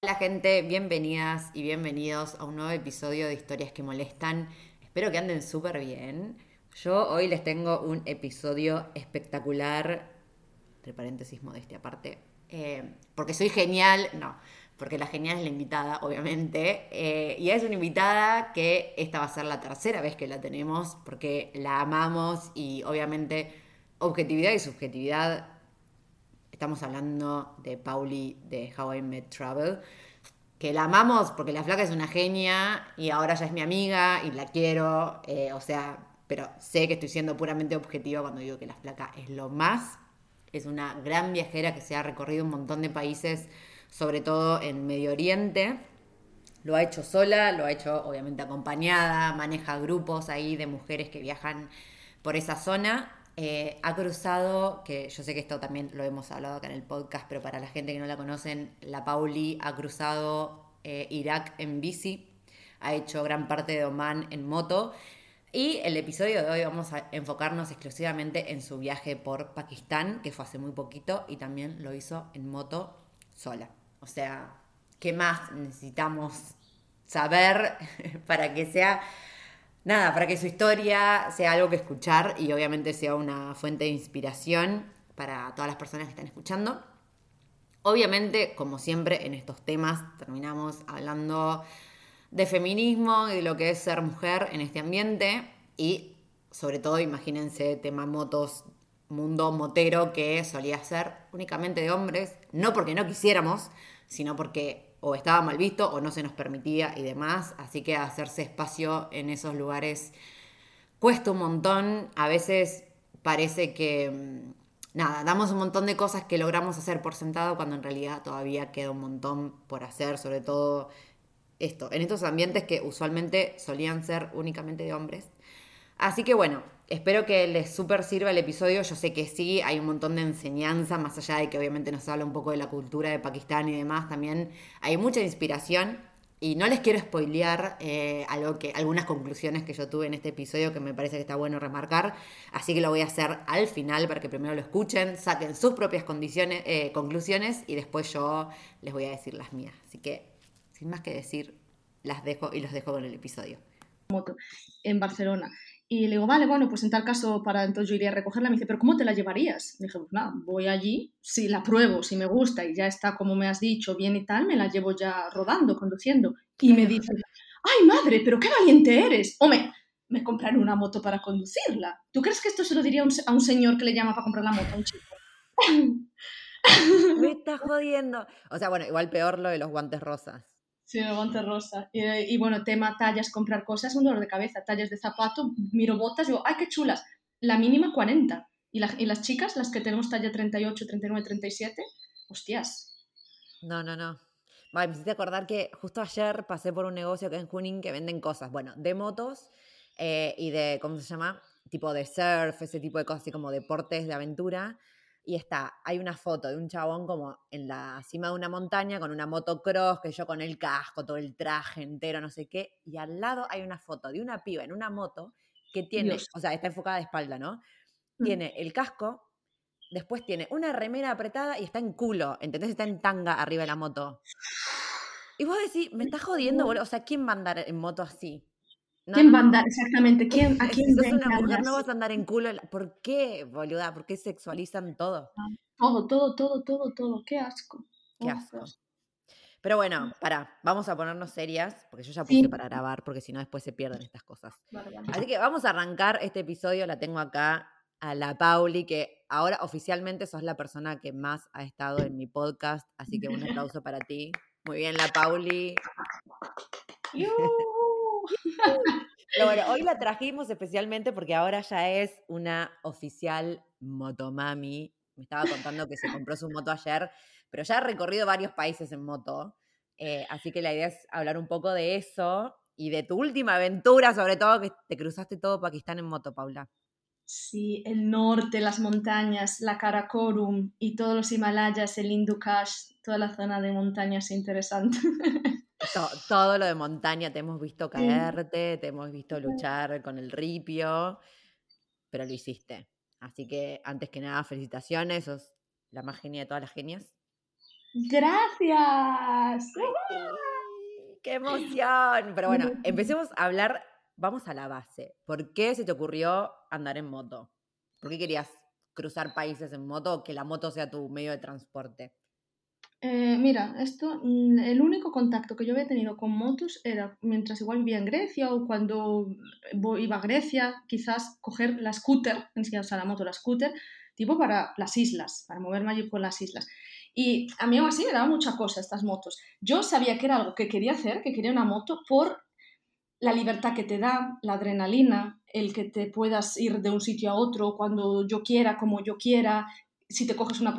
Hola, gente, bienvenidas y bienvenidos a un nuevo episodio de Historias que Molestan. Espero que anden súper bien. Yo hoy les tengo un episodio espectacular, entre paréntesis modestia aparte, eh, porque soy genial, no, porque la genial es la invitada, obviamente, eh, y es una invitada que esta va a ser la tercera vez que la tenemos, porque la amamos y obviamente objetividad y subjetividad, estamos hablando de Pauli de How I Met Travel, que la amamos porque la flaca es una genia y ahora ya es mi amiga y la quiero, eh, o sea, pero sé que estoy siendo puramente objetiva cuando digo que la flaca es lo más. Es una gran viajera que se ha recorrido un montón de países, sobre todo en Medio Oriente. Lo ha hecho sola, lo ha hecho obviamente acompañada, maneja grupos ahí de mujeres que viajan por esa zona. Eh, ha cruzado, que yo sé que esto también lo hemos hablado acá en el podcast, pero para la gente que no la conocen, la Pauli ha cruzado eh, Irak en bici, ha hecho gran parte de Oman en moto y el episodio de hoy vamos a enfocarnos exclusivamente en su viaje por Pakistán, que fue hace muy poquito, y también lo hizo en moto sola. O sea, ¿qué más necesitamos saber para que sea, nada, para que su historia sea algo que escuchar y obviamente sea una fuente de inspiración para todas las personas que están escuchando? Obviamente, como siempre, en estos temas terminamos hablando de feminismo y de lo que es ser mujer en este ambiente y sobre todo imagínense tema motos, mundo motero que solía ser únicamente de hombres, no porque no quisiéramos, sino porque o estaba mal visto o no se nos permitía y demás, así que hacerse espacio en esos lugares cuesta un montón, a veces parece que mm, nada, damos un montón de cosas que logramos hacer por sentado cuando en realidad todavía queda un montón por hacer, sobre todo esto, en estos ambientes que usualmente solían ser únicamente de hombres. Así que bueno, espero que les súper sirva el episodio. Yo sé que sí, hay un montón de enseñanza, más allá de que obviamente nos habla un poco de la cultura de Pakistán y demás, también hay mucha inspiración. Y no les quiero spoilear eh, algo que, algunas conclusiones que yo tuve en este episodio que me parece que está bueno remarcar. Así que lo voy a hacer al final para que primero lo escuchen, saquen sus propias eh, conclusiones y después yo les voy a decir las mías. Así que sin más que decir, las dejo y los dejo con el episodio. En Barcelona. Y le digo, vale, bueno, pues en tal caso, para entonces yo iría a recogerla. Me dice, ¿pero cómo te la llevarías? Le dije, pues nada, voy allí, si la pruebo, si me gusta y ya está como me has dicho, bien y tal, me la llevo ya rodando, conduciendo. Y me dice, ¡ay madre, pero qué valiente eres! Hombre, me compraré una moto para conducirla. ¿Tú crees que esto se lo diría a un, señor que le llama para comprar la moto a un chico? me está jodiendo. O sea, bueno, igual peor lo de los guantes rosas. Sí, el guante rosa. Y, bueno, tema tallas, comprar cosas, un dolor de cabeza. Tallas de zapato, miro botas, digo, ¡ay, qué chulas! La mínima 40. Y, y las chicas, las que tenemos talla 38, 39, 37, hostias. No, no, no. Vale, me hiciste acordar que justo ayer pasé por un negocio que en Junín que venden cosas, bueno, de motos eh, y de, ¿cómo se llama? Tipo de surf, ese tipo de cosas, así como deportes de aventura y está, hay una foto de un chabón como en la cima de una montaña con una motocross, que yo con el casco, todo el traje entero, no sé qué, y al lado hay una foto de una piba en una moto que tiene, o sea, está enfocada de espalda, ¿no? Mm. Tiene el casco, después tiene una remera apretada y está en culo, ¿entendés? Está en tanga arriba de la moto. Y vos decís, me estás jodiendo, boludo. O sea, ¿quién va a andar en moto así? ¿Quién va a andar exactamente? ¿Quién, ¿A quién Si una mujer, no vas a andar en culo. ¿Por qué, boluda? ¿Por qué sexualizan todo? Todo, todo, todo, todo, todo. Qué asco. Qué Oh, asco. Pero bueno, pará, vamos a ponernos serias, porque yo ya Sí. puse para grabar, porque si no después se pierden estas cosas. Vale, vale. Así que vamos a arrancar este episodio, la tengo acá a la Pauli, que ahora oficialmente sos la persona que más ha estado en mi podcast, así que un aplauso para ti. Muy bien, la Pauli. Pero bueno, hoy la trajimos especialmente porque ahora ya es una oficial motomami. Me estaba contando que se compró su moto ayer, pero ya ha recorrido varios países en moto. eh, así que la idea es hablar un poco de eso y de tu última aventura, sobre todo que te cruzaste todo Pakistán en moto, Paula. Sí, el norte, las montañas, la Karakorum y todos los Himalayas, el Hindu toda la zona de montañas interesante. To- todo lo de montaña, te hemos visto caerte, te hemos visto luchar con el ripio, pero lo hiciste. Así que antes que nada, felicitaciones, sos la más genia de todas las genias. Gracias. ¡Qué emoción! Pero bueno, empecemos a hablar, vamos a la base. ¿Por qué se te ocurrió andar en moto? ¿Por qué querías cruzar países en moto o que la moto sea tu medio de transporte? Eh, mira, esto, mm, el único contacto que yo había tenido con motos era mientras igual vivía en Grecia o cuando vo- iba a Grecia, quizás coger la scooter, siquiera usar la moto, la scooter, tipo para las islas, para moverme allí por las islas. Y a mí aún así me daba mucha cosa estas motos. Yo sabía que era algo que quería hacer, que quería una moto por la libertad que te da, la adrenalina, el que te puedas ir de un sitio a otro cuando yo quiera, como yo quiera, si te coges una,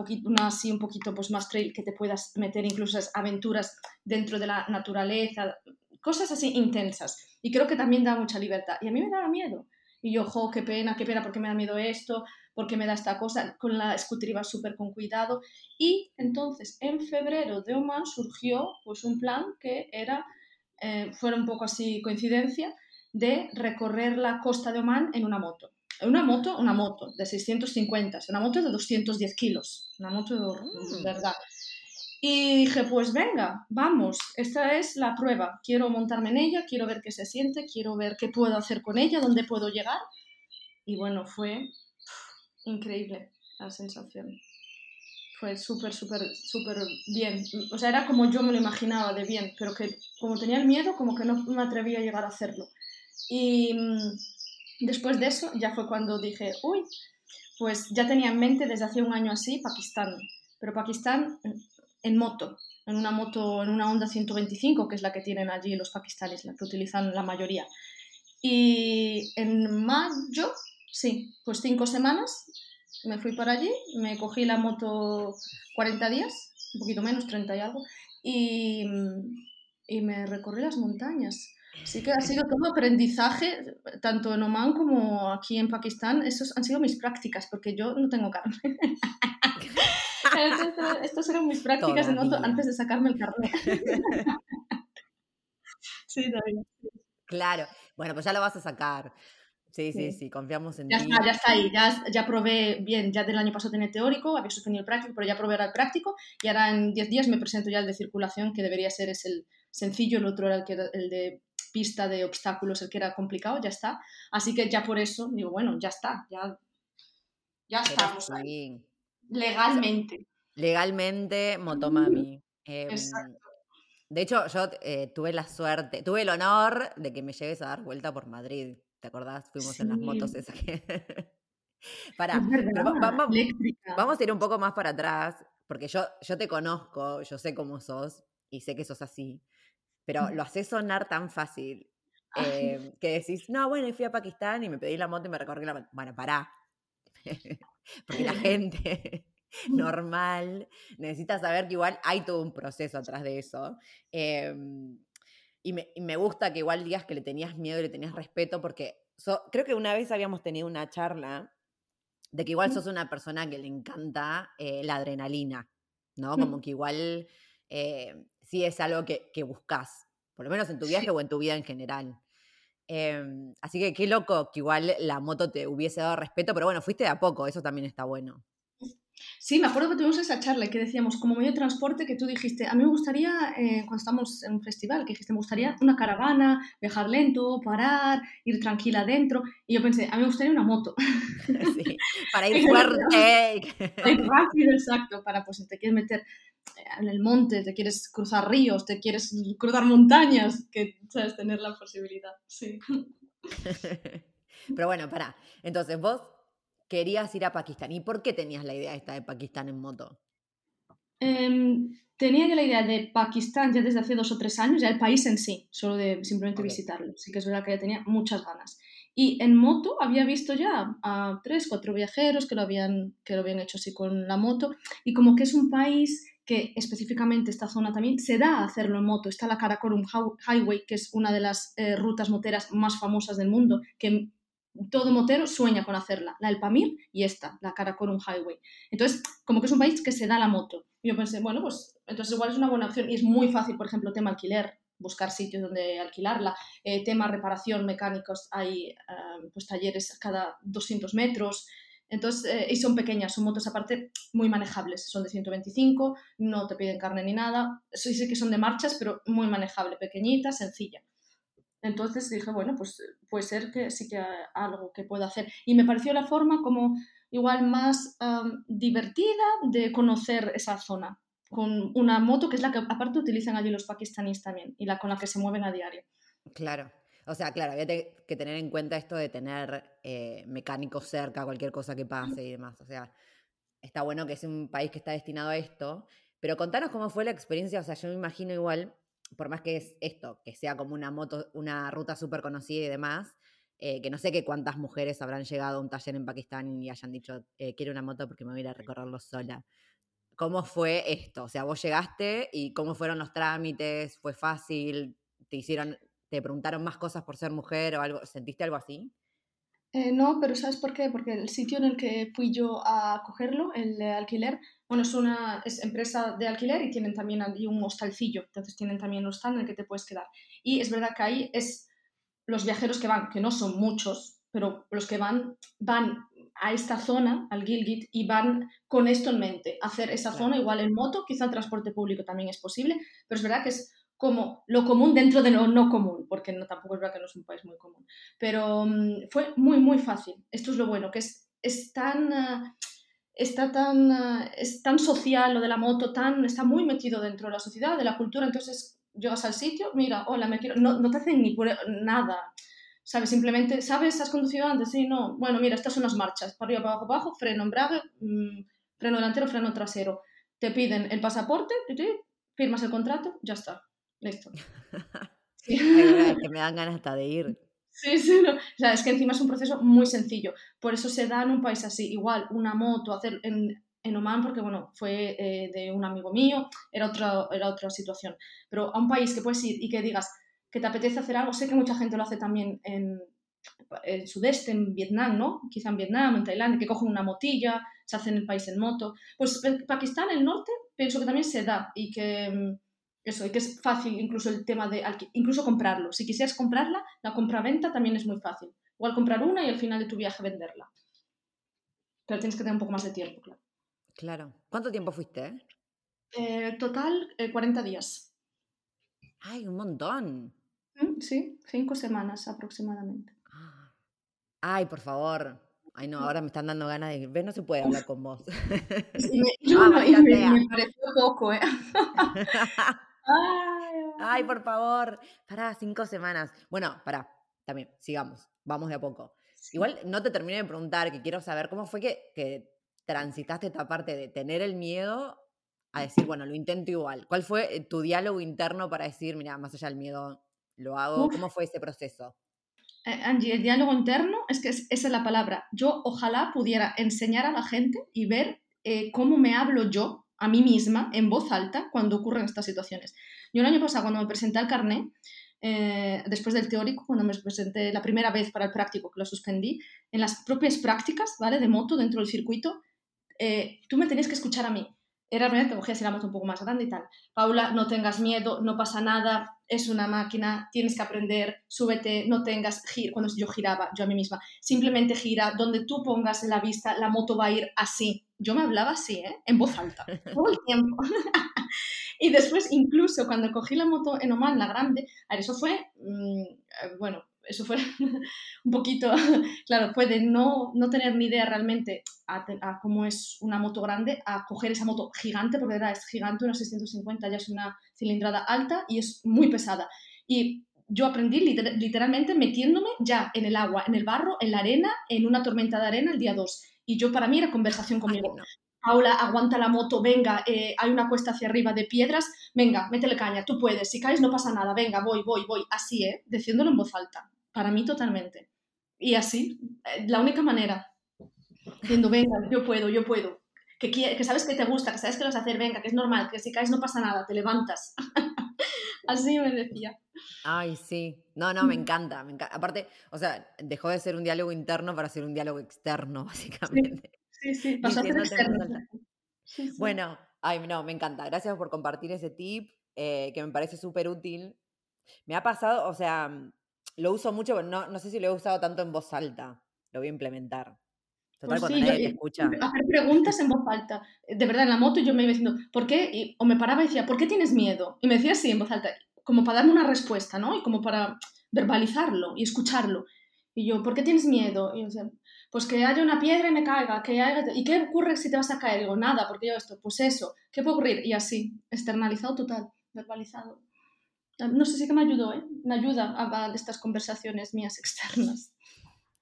así un poquito pues más trail, que te puedas meter incluso esas aventuras dentro de la naturaleza, cosas así intensas. Y creo que también da mucha libertad. Y a mí me daba miedo. Y yo, jo, qué pena, qué pena, porque me da miedo esto, porque me da esta cosa. Con la scooter iba súper con cuidado. Y entonces, en febrero de Oman surgió pues un plan que era, eh, un poco así coincidencia, de recorrer la costa de Oman en una moto. Una moto, una moto de 650, una moto de 210 kilos, una moto de Mm. verdad. Y dije, pues venga, vamos, esta es la prueba. Quiero montarme en ella, quiero ver qué se siente, quiero ver qué puedo hacer con ella, dónde puedo llegar. Y bueno, fue increíble la sensación. Fue súper, súper, súper bien. O sea, era como yo me lo imaginaba de bien, pero que como tenía el miedo, como que no me atrevía a llegar a hacerlo. Y mm, después de eso ya fue cuando dije, uy, pues ya tenía en mente desde hace un año así Pakistán, pero Pakistán en- moto, en una moto, en una Honda 125, que es la que tienen allí los pakistaníes, la que utilizan la mayoría. Y en mayo, sí, pues cinco semanas, me fui para allí, me cogí la moto 40 días, un poquito menos, 30 y algo, y, y me recorrí las montañas. Así que ha sido todo aprendizaje, tanto en Oman como aquí en Pakistán. Esos han sido mis prácticas, porque yo no tengo carne. Estas eran mis prácticas de moto Todavía. antes de sacarme el carnet. Sí, David. Claro. Bueno, pues ya lo vas a sacar. Sí, sí, Sí. sí, confiamos en Ya ti. está, ya está ahí. Ya, ya probé bien, ya del año pasado tenía teórico, había suspendido el práctico, pero ya probé ahora el práctico y ahora en 10 días me presento ya el de circulación, que debería ser es el sencillo, el otro era el, que el de pista de obstáculos, el que era complicado, ya está. Así que ya por eso digo, bueno, ya está, ya, ya estamos ahí. Legalmente. Legalmente, Motomami. Em, Exacto. de hecho, yo eh, tuve la suerte, tuve el honor de que me lleves a dar vuelta por Madrid. ¿Te acordás? Fuimos en las motos esas que... Pará, vamos, vamos a ir un poco más para atrás, porque yo, yo te conozco, yo sé cómo sos y sé que sos así, pero lo haces sonar tan fácil eh, que decís, no, bueno, fui a Pakistán y me pedí la moto y me recorrí la moto. Bueno, pará. porque la gente normal necesita saber que igual hay todo un proceso atrás de eso. em, y, me, y me gusta que igual digas que le tenías miedo y le tenías respeto, porque so- creo que una vez habíamos tenido una charla de que igual sos una persona que le encanta eh, la adrenalina, ¿no? Mm. Como que igual eh, sí es algo que, que buscas, por lo menos en tu viaje Sí. o en tu vida en general. Em, así que qué loco que igual la moto te hubiese dado respeto, pero bueno, fuiste de a poco, eso también está bueno. Sí, me acuerdo que tuvimos esa charla que decíamos como medio de transporte que tú dijiste, a mí me gustaría, eh, cuando estamos en un festival, que dijiste, me gustaría una caravana, viajar lento, parar, ir tranquila adentro. Y yo pensé, a mí me gustaría una moto. Sí, para ir fuerte. ir rápido, exacto, para pues si te quieres meter en el monte, te quieres cruzar ríos, te quieres cruzar montañas, que sabes tener la posibilidad. Sí. Pero bueno, para. Entonces, vos querías ir a Pakistán. ¿Y por qué tenías la idea esta de Pakistán en moto? Em, tenía ya la idea de Pakistán ya desde hace dos o tres años, ya el país en sí, solo de simplemente visitarlo. Sí que es verdad que ya tenía muchas ganas. Y en moto había visto ya a tres, cuatro viajeros que lo habían, que lo habían hecho así con la moto. Y como que es un país que específicamente esta zona también se da a hacerlo en moto. Está la Karakorum Highway, que es una de las eh, rutas moteras más famosas del mundo, que todo motero sueña con hacerla, la del Pamir y esta, la Karakorum Highway. Entonces, como que es un país que se da la moto. Y yo pensé, bueno, pues entonces igual es una buena opción y es muy fácil, por ejemplo, tema alquiler, buscar sitios donde alquilarla, eh, tema reparación, mecánicos, hay eh, pues talleres cada 200 metros. Entonces, eh, y son pequeñas, son motos aparte muy manejables, son de 125, no te piden carne ni nada, sí, que son de marchas, pero muy manejable, pequeñita, sencilla. Entonces dije, bueno, pues puede ser que sí que algo que pueda hacer. Y me pareció la forma como igual más divertida de conocer esa zona, con una moto que es la que aparte utilizan allí los pakistaníes también y la con la que se mueven a diario. Claro. O sea, claro, había que tener en cuenta esto de tener eh, mecánicos cerca, cualquier cosa que pase y demás. O sea, está bueno que es un país que está destinado a esto, pero contanos cómo fue la experiencia. O sea, yo me imagino igual por más que es esto, que sea como una moto, una ruta súper conocida y demás, eh, que no sé qué cuántas mujeres habrán llegado a un taller en Pakistán y hayan dicho, eh, quiero una moto porque me voy a ir a recorrerlo sola. ¿Cómo fue esto? O sea, vos llegaste y cómo fueron los trámites, fue fácil, te hicieron, te preguntaron más cosas por ser mujer o algo, ¿sentiste algo así? Eh, no, pero ¿sabes por qué? Porque el sitio en el que fui yo a cogerlo, el alquiler, bueno, es una empresa de alquiler y tienen también ahí un hostalcillo, entonces tienen también un stand en el que te puedes quedar. Y es verdad que ahí es los viajeros que van, que no son muchos, pero los que van, van a esta zona, al Gilgit, y van con esto en mente, hacer esa zona igual en moto, quizá el transporte público también es posible, pero es verdad que es como lo común dentro de lo no común, porque tampoco es verdad que no es un país muy común. Pero mm, fue muy, muy fácil. Esto es lo bueno, que es, es tan... Ah, está tan, ah, es tan social lo de la moto, tan, está muy metido dentro de la sociedad, de la cultura, entonces llegas al sitio, mira, hola, me quiero, no, te hacen ni por nada, ¿sabes? Simplemente, ¿sabes? ¿Has conducido antes? Sí, no, bueno, mira, estas son las marchas, para arriba, para abajo, para abajo, freno, embrague, mm, freno delantero, freno trasero. Te piden el pasaporte, firmas el contrato, ya está. Listo. que me dan ganas hasta de ir. Sí, sí, no. o sea, es que encima es un proceso muy sencillo. Por eso se da en un país así. Igual, una moto, hacer en, en Oman, porque bueno, fue eh, de un amigo mío, era otra, era otra situación. Pero a un país que puedes ir y que digas que te apetece hacer algo, sé que mucha gente lo hace también en el sudeste, en Vietnam, ¿no? Quizá en Vietnam, en Tailandia, que cogen una motilla, se hacen el país en moto. Pues Pakistán, el norte, pienso que también se da y que mm, eso, y que es fácil incluso el tema de incluso comprarlo. Si quisieras comprarla, la compra-venta también es muy fácil. Igual comprar una y al final de tu viaje venderla. Pero tienes que tener un poco más de tiempo, claro. Claro. ¿Cuánto tiempo fuiste? Eh, total, 40 eh, días. ¡Ay, un montón! Mm, sí, cinco semanas aproximadamente. Ay, por favor. Ay, no, ahora me están dando ganas de... ¿Ves? No se puede hablar con vos. Sí, me, no, me, pareció poco, ¿eh? Ay, por favor. Pará, cinco semanas. Bueno, pará, también, sigamos. Vamos de a poco. Igual no te terminé de preguntar, que quiero saber cómo fue que, que transitaste esta parte de tener el miedo a decir, bueno, lo intento igual. ¿Cuál fue eh, tu diálogo interno para decir, mira, más allá del miedo, lo hago? ¿Cómo fue ese proceso? Eh, Angie, el diálogo interno es que esa es la palabra. Yo ojalá pudiera enseñar a la gente y ver eh, cómo me hablo yo a mí misma en voz alta cuando ocurren estas situaciones. Yo el año pasado, cuando me presenté al carnet, eh, después del teórico, cuando me presenté la primera vez para el práctico, que lo suspendí, en las propias prácticas ¿vale? de moto dentro del circuito, eh, tú me tenías que escuchar a mí. Era la primera vez que cogía la moto un poco más grande y tal. Paula, no tengas miedo, no pasa nada, es una máquina, tienes que aprender, súbete, no tengas. Cuando yo giraba, yo a mí misma, simplemente gira, donde tú pongas la vista, la moto va a ir así. Yo me hablaba así, ¿eh? en voz alta, todo el tiempo. y después, incluso cuando cogí la moto en Oman, la grande, a ver, eso fue, mm, eh, bueno, eso fue un poquito, claro, fue de no, no tener ni idea realmente a, cómo es una moto grande, a coger esa moto gigante, porque era, es gigante, una 650, ya es una cilindrada alta y es muy pesada. Y yo aprendí literalmente metiéndome ya en el agua, en el barro, en la arena, en una tormenta de arena el día 2. Y yo para mí era conversación conmigo. Paula, aguanta la moto, venga, eh, hay una cuesta hacia arriba de piedras, venga, métele caña, tú puedes, si caes no pasa nada, venga, voy, voy, voy, así, ¿eh? Diciéndolo en voz alta para mí totalmente. Y así, eh, la única manera, diciendo, venga, yo puedo, yo puedo, que, que sabes que te gusta, que sabes que lo vas a hacer, venga, que es normal, que si caes no pasa nada, te levantas. así me decía. Ay, sí. No, no, me encanta, me encanta. Aparte, o sea, dejó de ser un diálogo interno para ser un diálogo externo, básicamente. Sí, sí. Bueno, ay, no, me encanta. Gracias por compartir ese tip, eh, que me parece súper útil. Me ha pasado, o sea, lo uso mucho, pero no, no sé si lo he usado tanto en voz alta. Lo voy a implementar. Total, pues cuando nadie te escucha. Hacer preguntas en voz alta. De verdad, en la moto yo me iba diciendo, ¿por qué? o me paraba y decía, ¿por qué tienes miedo? Y me decía así en voz alta, como para darme una respuesta, ¿no? Y como para verbalizarlo y escucharlo. Y yo, ¿por qué tienes miedo? Y yo pues que haya una piedra y me caiga, que haya... ¿Y qué ocurre si te vas a caer? Digo, nada, porque yo esto, pues eso, ¿qué puede ocurrir? Y así, externalizado total, verbalizado. No sé si que me ayudó, ¿eh? Me ayuda a, estas conversaciones mías externas.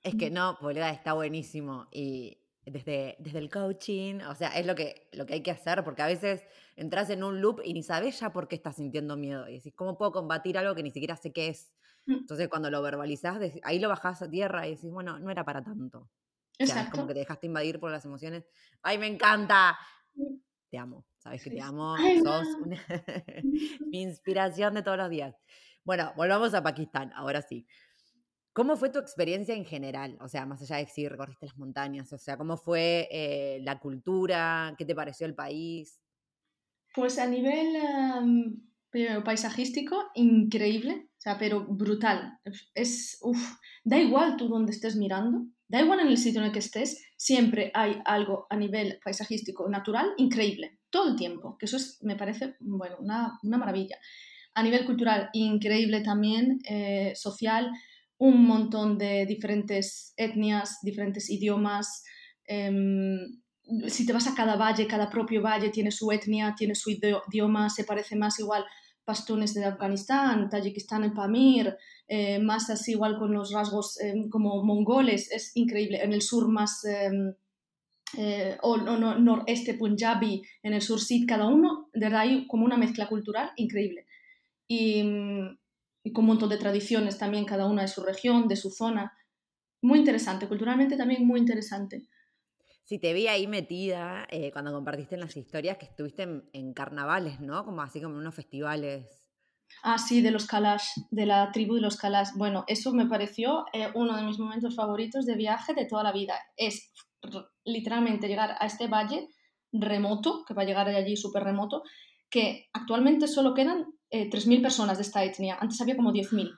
Es que no, boluda, está buenísimo. Y desde, desde el coaching, o sea, es lo que, lo que hay que hacer, porque a veces entras en un loop y ni sabes ya por qué estás sintiendo miedo. Y decís, ¿cómo puedo combatir algo que ni siquiera sé qué es? Entonces, cuando lo verbalizás, ahí lo bajás a tierra y decís, bueno, no era para tanto. Exacto. es como que te dejaste invadir por las emociones. ¡Ay, me encanta! Te amo. Sabes que te amo, sos mi inspiración de todos los días. Bueno, volvamos a Pakistán, ahora sí. ¿Cómo fue tu experiencia en general? O sea, más allá de si recorriste las montañas, o sea, ¿cómo fue eh, la cultura? ¿Qué te pareció el país? Pues a nivel paisajístico, increíble, o sea, pero brutal. Es, uf, da igual tú donde estés mirando, da igual en el sitio en el que estés, siempre hay algo a nivel paisajístico natural increíble todo el tiempo, que eso es, me parece, bueno, una, maravilla. A nivel cultural, increíble también, eh, social, un montón de diferentes etnias, diferentes idiomas. Em, si te vas a cada valle, cada propio valle tiene su etnia, tiene su idioma, se parece más igual pastunes de Afganistán, Tayikistán en Pamir, eh, más así igual con los rasgos em, como mongoles, es increíble. En el sur más em, eh, o no, noreste punjabi, en el sur Sid, cada uno, de verdad hay como una mezcla cultural increíble. Y, y, con un montón de tradiciones también, cada una de su región, de su zona. Muy interesante, culturalmente también muy interesante. Sí, te vi ahí metida eh, cuando compartiste las historias que estuviste en, carnavales, ¿no? Como así como en unos festivales. Ah, sí, de los Kalash, de la tribu de los Kalash. Bueno, eso me pareció eh, uno de mis momentos favoritos de viaje de toda la vida. Es literalmente llegar a este valle remoto, que va a llegar allí súper remoto, que actualmente solo quedan 3.000 eh, personas de esta etnia, antes había como 10.000.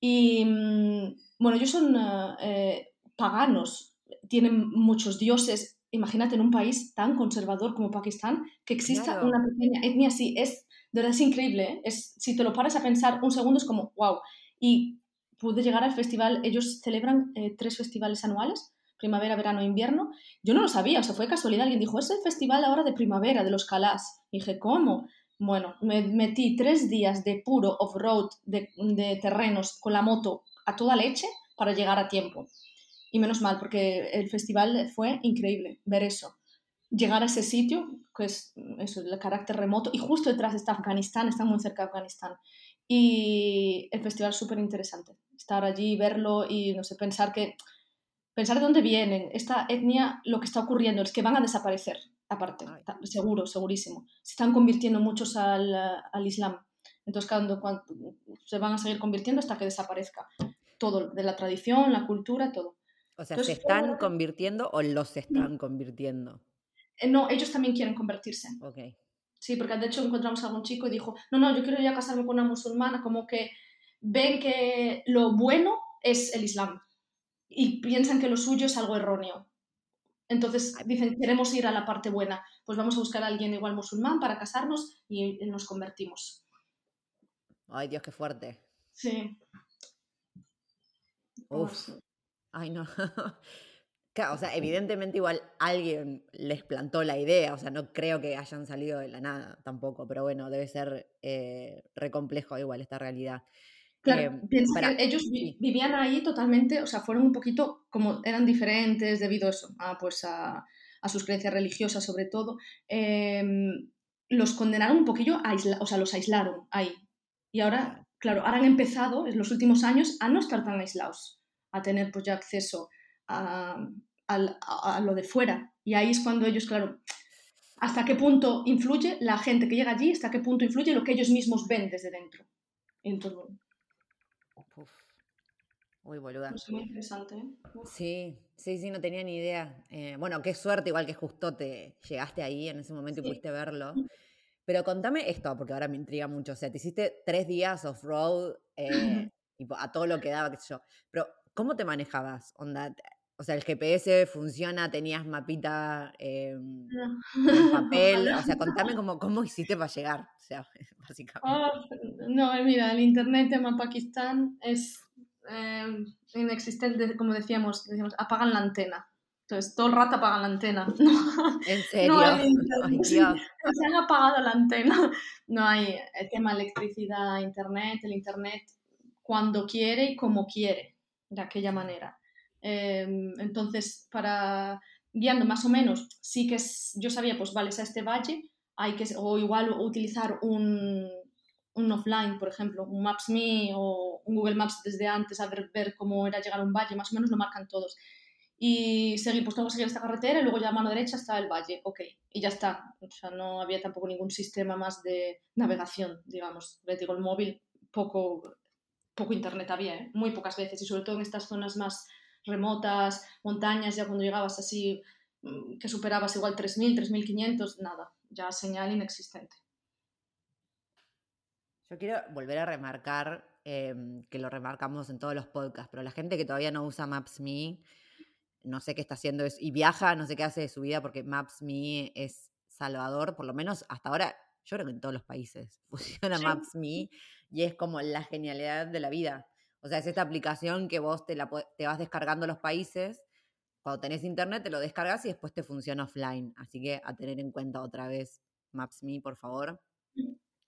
Y mm, bueno, ellos son eh, paganos, tienen muchos dioses. Imagínate en un país tan conservador como Pakistán que exista una pequeña etnia así. Es, de verdad es increíble. ¿eh? Es, si te lo paras a pensar un segundo es como, wow. Y pude llegar al festival, ellos celebran tres festivales anuales primavera, verano, invierno. Yo no lo sabía, o sea, fue casualidad. Alguien dijo, es el festival ahora de primavera, de los Calás. dije, ¿cómo? Bueno, me metí tres días de puro off-road, de, terrenos, con la moto a toda leche para llegar a tiempo. Y menos mal, porque el festival fue increíble, ver eso. Llegar a ese sitio, que es eso, el carácter remoto, y justo detrás está Afganistán, está muy cerca de Afganistán. Y el festival súper interesante. Estar allí, verlo y, no sé, pensar que pensar de dónde vienen, esta etnia, lo que está ocurriendo es que van a desaparecer, aparte, seguro, segurísimo. Se están convirtiendo muchos al, al Islam. Entonces, cuando, cuando, se van a seguir convirtiendo hasta que desaparezca todo, de la tradición, la cultura, todo. O sea, ¿se están convirtiendo o los están convirtiendo? Eh, no, ellos también quieren convertirse. Ok. Sí, porque de hecho encontramos a algún chico y dijo, no, no, yo quiero ya casarme con una musulmana, como que ven que lo bueno es el Islam y piensan que lo suyo es algo erróneo. Entonces dicen, queremos ir a la parte buena, pues vamos a buscar a alguien igual musulmán para casarnos y nos convertimos. Ay, Dios, qué fuerte. Sí. Uf. Ay, no. Claro, o sea, evidentemente igual alguien les plantó la idea, o sea, no creo que hayan salido de la nada tampoco, pero bueno, debe ser eh, re complejo igual esta realidad. Claro, em, piensa que ellos vivían ahí totalmente, o sea, fueron un poquito como eran diferentes debido a eso, a, pues a, sus creencias religiosas sobre todo, em, los condenaron un poquillo, a o sea, los aislaron ahí. Y ahora, claro, ahora han empezado en los últimos años a no estar tan aislados, a tener pues ya acceso a, lo de fuera. Y ahí es cuando ellos, claro, hasta qué punto influye la gente que llega allí, hasta qué punto influye lo que ellos mismos ven desde dentro. Uy, boluda. Es muy interesante. ¿eh? Sí, sí, sí, no tenía ni idea. Eh, bueno, qué suerte, igual que justo te llegaste ahí en ese momento y pudiste verlo. Pero contame esto, porque ahora me intriga mucho. O sea, te hiciste tres días off-road eh, a todo lo que daba, qué sé yo. Pero, ¿cómo te manejabas? Onda, o sea, el GPS funciona, tenías mapita em, en papel. o sea, contame cómo, cómo hiciste para llegar. O sea, básicamente. Ah, no, mira, el internet en Mapakistán es em, inexistente, como decíamos, decíamos, apagan la antena. Entonces, todo el rato apagan la antena. ¿En serio? No se han apagado la antena. No hay el tema electricidad, internet, el internet cuando quiere y como quiere, de aquella manera. Em, entonces, para guiando más o menos, sí que yo sabía, pues vale, a este valle, hay que, o igual utilizar un, un offline, por ejemplo, un Maps.me o un Google Maps desde antes, a ver, ver cómo era llegar a un valle, más o menos lo marcan todos. Y seguir, pues tengo que seguir esta carretera y luego ya a mano derecha está el valle, ok, y ya está. O sea, no había tampoco ningún sistema más de navegación, digamos. Le digo, el móvil, poco, poco internet había, ¿eh? muy pocas veces, y sobre todo en estas zonas más remotas, montañas, ya cuando llegabas así, mm, que superabas igual 3.000, 3.500, nada, ya señal inexistente. Yo quiero volver a remarcar, em, que lo remarcamos en todos los podcasts, pero la gente que todavía no usa Maps.me, no sé qué está haciendo y viaja, no sé qué hace de su vida porque Maps.me es salvador, por lo menos hasta ahora, yo creo que en todos los países funciona Maps.me y es como la genialidad de la vida. O sea, es esta aplicación que vos te, la, te vas descargando los países. Cuando tenés internet te lo descargas y después te funciona offline. Así que a tener en cuenta otra vez Maps.me, por favor.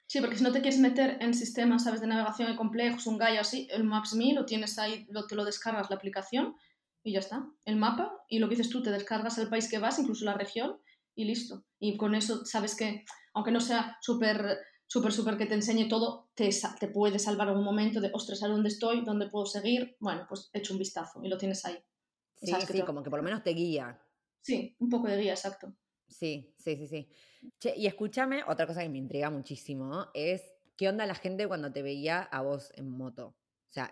Sí, porque si no te quieres meter en sistemas, sabes, de navegación complejos, un gallo así, el Maps.me lo tienes ahí, lo, te lo descargas la aplicación y ya está. El mapa y lo que dices tú, te descargas el país que vas, incluso la región y listo. Y con eso sabes que, aunque no sea súper súper, súper que te enseñe todo, te, te puede salvar algún momento de, ostras, ¿a dónde estoy? ¿Dónde puedo seguir? Bueno, pues echo un vistazo y lo tienes ahí. Sí, sí, como que por lo menos te guía. Sí, un poco de guía, exacto. Sí, sí, sí, sí. Che, y escúchame, otra cosa que me intriga muchísimo es qué onda la gente cuando te veía a vos en moto. O sea,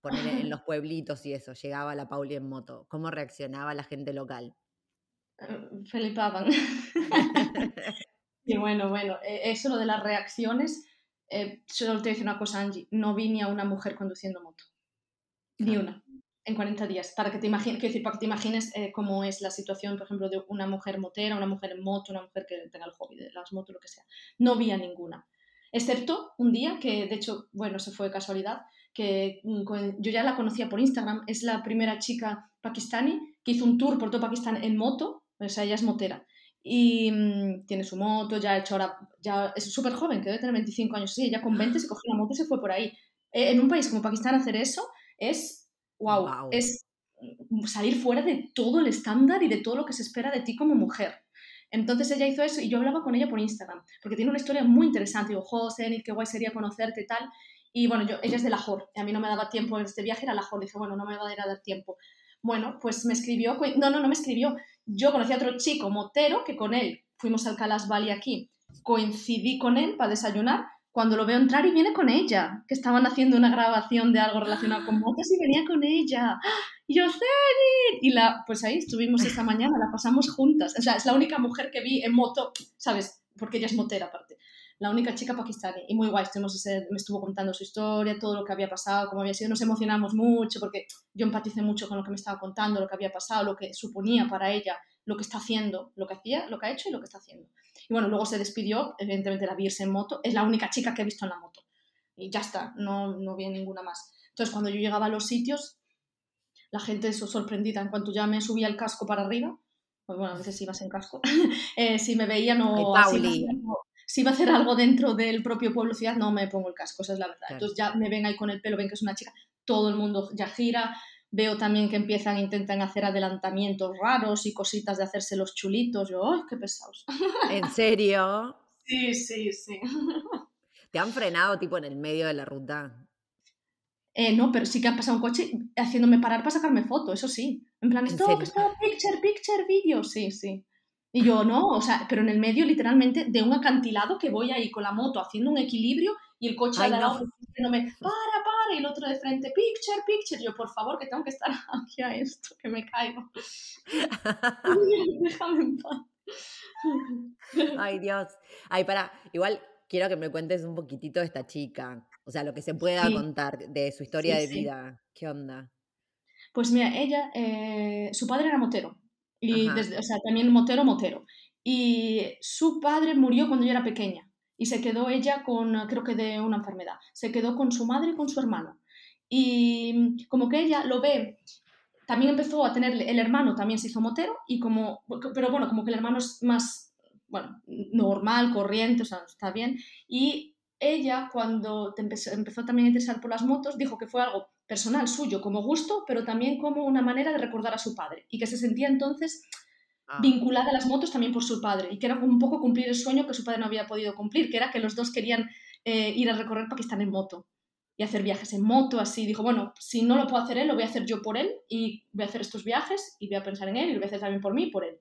poner en los pueblitos y eso, llegaba la Pauli en moto. ¿Cómo reaccionaba la gente local? Eh, felipaban. Y bueno, bueno, e, eso lo de las reacciones, eh, solo te decir una cosa, Angie, no vi ni a una mujer conduciendo moto. Ni una. En 40 días. Para que te imagines, decir, para que te imagines eh, cómo es la situación, por ejemplo, de una mujer motera, una mujer en moto, una mujer que tenga el hobby de las motos, lo que sea. No vi a ninguna. Excepto un día que, de hecho, bueno, se fue de casualidad, que mm, yo ya la conocía por Instagram, es la primera chica pakistani que hizo un tour por todo Pakistán en moto, o sea, ella es motera y mm, tiene su moto, ya ha hecho ahora, ya es súper joven, que debe tener 25 años, sí, ya con 20 se cogió la moto y se fue por ahí. E, en un país como Pakistán hacer eso es, wow, es mm, salir fuera de todo el estándar y de todo lo que se espera de ti como mujer. Entonces ella hizo eso y yo hablaba con ella por Instagram, porque tiene una historia muy interesante. Digo, José, qué guay sería conocerte y tal. Y bueno, yo, ella es de Lahore, a mí no me daba tiempo en este viaje, era Lahore. Dice, bueno, no me va a dar tiempo. Bueno, pues me escribió, no, no, no me escribió, yo conocí a otro chico motero que con él fuimos al Calas Valley aquí. Coincidí con él para desayunar cuando lo veo entrar y viene con ella, que estaban haciendo una grabación de algo relacionado con motos y venía con ella. Y yo, Y la, pues ahí estuvimos esta mañana, la pasamos juntas. O sea, es la única mujer que vi en moto, ¿sabes? porque ella es motera aparte, la única chica pakistaní y muy guay, estuvimos ese, me estuvo contando su historia, todo lo que había pasado, cómo había sido, nos emocionamos mucho porque yo empaticé mucho con lo que me estaba contando, lo que había pasado, lo que suponía para ella, lo que está haciendo, lo que hacía, lo que ha hecho y lo que está haciendo. Y bueno, luego se despidió, evidentemente la vi irse en moto, es la única chica que he visto en la moto. Y ya está, no, no vi ninguna más. Entonces cuando yo llegaba a los sitios, la gente eso sorprendida en cuanto ya me subía el casco para arriba, pues bueno, a veces ibas en casco, eh, si me veían o si iba a hacer algo dentro del propio pueblo ciudad, no me pongo el casco, esa es la verdad. Entonces ya me ven ahí con el pelo, ven que es una chica, todo el mundo ya gira, veo también que empiezan, intentan hacer adelantamientos raros y cositas de hacerse los chulitos, yo, ¡ay, qué pesados! ¿En serio? sí, sí, sí. ¿Te han frenado tipo en el medio de la ruta? Eh, no, pero sí que han pasado un coche haciéndome parar para sacarme foto, eso sí. En plan, stop, stop, picture, picture, video. Sí, sí. Y yo, no, o sea, pero en el medio literalmente de un acantilado que voy ahí con la moto haciendo un equilibrio y el coche de al lado diciéndome, para, para, y el otro de frente, picture, picture. Yo, por favor, que tengo que estar aquí a esto, que me caigo. Déjame en paz. Ay, Dios. Ay, para, igual quiero que me cuentes un poquitito de esta chica. O sea, lo que se pueda contar de su historia de vida. ¿Qué onda? Pues mira, ella, eh, su padre era motero. Y desde, o sea, también motero, motero. Y su padre murió cuando yo era pequeña. Y se quedó ella con, creo que de una enfermedad. Se quedó con su madre y con su hermano. Y como que ella lo ve también empezó a tener el hermano también se hizo motero y como pero bueno como que el hermano es más bueno normal corriente o sea está bien y ella cuando empezó, empezó, también a interesar por las motos, dijo que fue algo personal suyo como gusto, pero también como una manera de recordar a su padre y que se sentía entonces ah. vinculada a las motos también por su padre y que era un poco cumplir el sueño que su padre no había podido cumplir, que era que los dos querían eh, ir a recorrer Pakistán en moto y hacer viajes en moto, así. Dijo, bueno, si no lo puedo hacer él, lo voy a hacer yo por él y voy a hacer estos viajes y voy a pensar en él y lo voy a hacer también por mí y por él.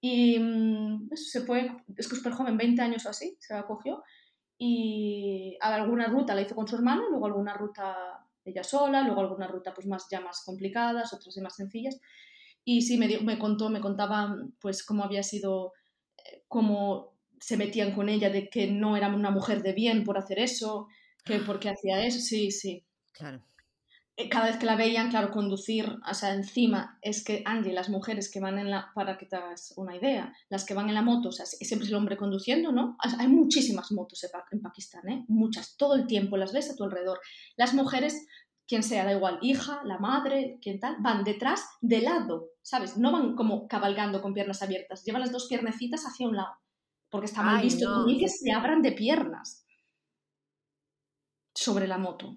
Y mm, eso se fue, es que súper joven, 20 años o así, se acogió y alguna ruta la hizo con su hermano, luego alguna ruta ella sola, luego alguna ruta pues más ya más complicadas, otras más sencillas. Y sí, me, me contó, me contaba pues cómo había sido, eh, cómo se metían con ella de que no era una mujer de bien por hacer eso, que porque hacía eso, sí, sí. Claro. Eh, cada vez que la veían, claro, conducir, o sea, encima, es que Angie, las mujeres que van en la, para que te hagas una idea, las que van en la moto, o sea, siempre es el hombre conduciendo, ¿no? hay muchísimas motos en Pakistán, ¿eh? Muchas, todo el tiempo las ves a tu alrededor. Las mujeres, quien sea, da igual, hija, la madre, quien tal, van detrás, de lado, ¿sabes? No van como cabalgando con piernas abiertas, llevan las dos piernecitas hacia un lado, porque está mal visto que se abran de piernas sobre la moto.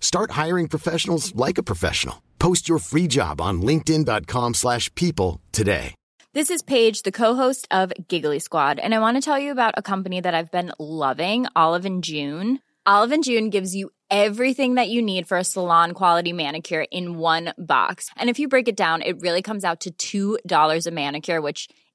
Start hiring professionals like a professional. Post your free job on linkedin.com slash people today. This is Paige, the co-host of Giggly Squad, and I want to tell you about a company that I've been loving, Olive June. Olive June gives you everything that you need for a salon quality manicure in one box. And if you break it down, it really comes out to $2 a manicure, which –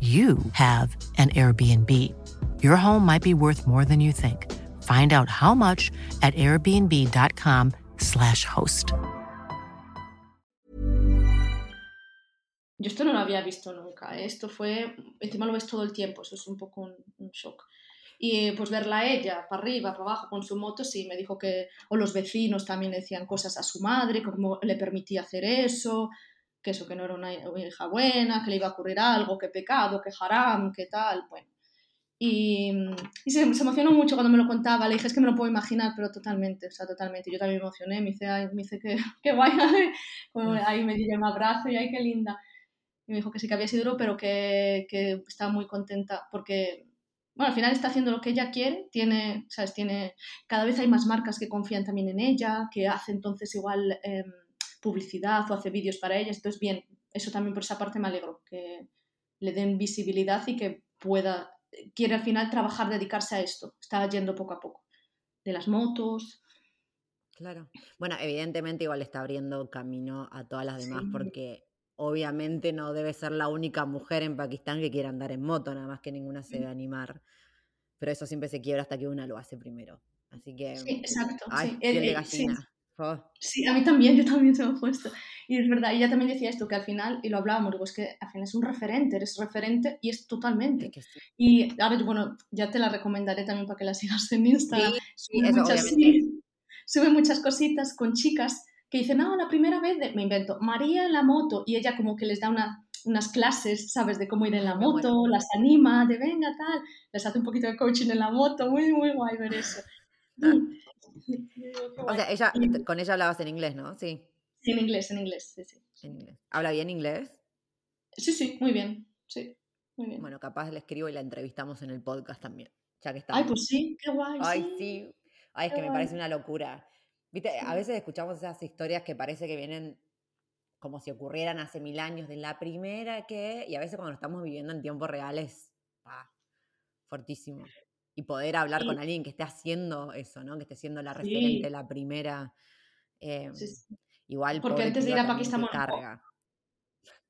you have an Airbnb. Your home might be worth more than you think. Find out how much at airbnb.com/slash host. Yo esto no lo había visto nunca. ¿eh? Esto fue, encima lo ves todo el tiempo, eso es un poco un, un shock. Y pues verla ella, para arriba, para abajo, con su moto, sí, me dijo que, o los vecinos también decían cosas a su madre, como le permitía hacer eso, que eso, que no era una hija buena, que le iba a ocurrir algo, que pecado, que haram, que tal, bueno. Y, y se, se, emocionó mucho cuando me lo contaba, le dije, es que me lo puedo imaginar, pero totalmente, o sea, totalmente. Yo también me emocioné, me dice, ay, me dice que, que guay, ahí me dio un abrazo y ay, qué linda. Y me dijo que sí que había sido duro, pero que, que estaba muy contenta porque bueno, al final está haciendo lo que ella quiere, tiene, ¿sabes? Tiene, cada vez hay más marcas que confían también en ella, que hace entonces igual eh, publicidad o hace vídeos para ellas, entonces bien, eso también por esa parte me alegro, que le den visibilidad y que pueda, quiere al final trabajar, dedicarse a esto, está yendo poco a poco, de las motos. Claro. Bueno, evidentemente igual está abriendo camino a todas las demás sí. porque obviamente no debe ser la única mujer en Pakistán que quiera andar en moto, nada más que ninguna se debe animar. Pero eso siempre se quiebra hasta que una lo hace primero. Así que. Sí, exacto. Ay, sí. sí. Oh. Sí, a mí también, yo también se me ha puesto. Y es verdad, ella también decía esto, que al final, y lo hablábamos, digo, es que al final es un referente, eres referente y es totalmente. Que sí. Y a ver, bueno, ya te la recomendaré también para que la sigas en Instagram. Sí, Sube, muchas, sube muchas cositas con chicas que dicen, no, la primera vez, de- me invento, María en la moto, y ella como que les da una, unas clases, ¿sabes? De cómo ir en la moto, bueno. las anima, de venga, tal, les hace un poquito de coaching en la moto, muy, muy guay ver eso. O sea, ella, con ella hablabas en inglés, ¿no? Sí, en inglés, en inglés, sí, sí. en inglés. ¿Habla bien inglés? Sí, sí, muy bien, sí, muy bien. Bueno, capaz le escribo y la entrevistamos en el podcast también, ya que estamos. Ay, pues sí, qué guay, Ay, sí. Ay, es qué que me parece una locura. Viste, a veces escuchamos esas historias que parece que vienen como si ocurrieran hace mil años, de la primera que, y a veces cuando lo estamos viviendo en tiempo real es pa, fortísimo. Y poder hablar con Y- alguien que esté haciendo eso, ¿no? Que esté siendo la Sí. referente, la primera. eh, Sí, sí. igual, Porque antes de ir a Pakistán, qué carga.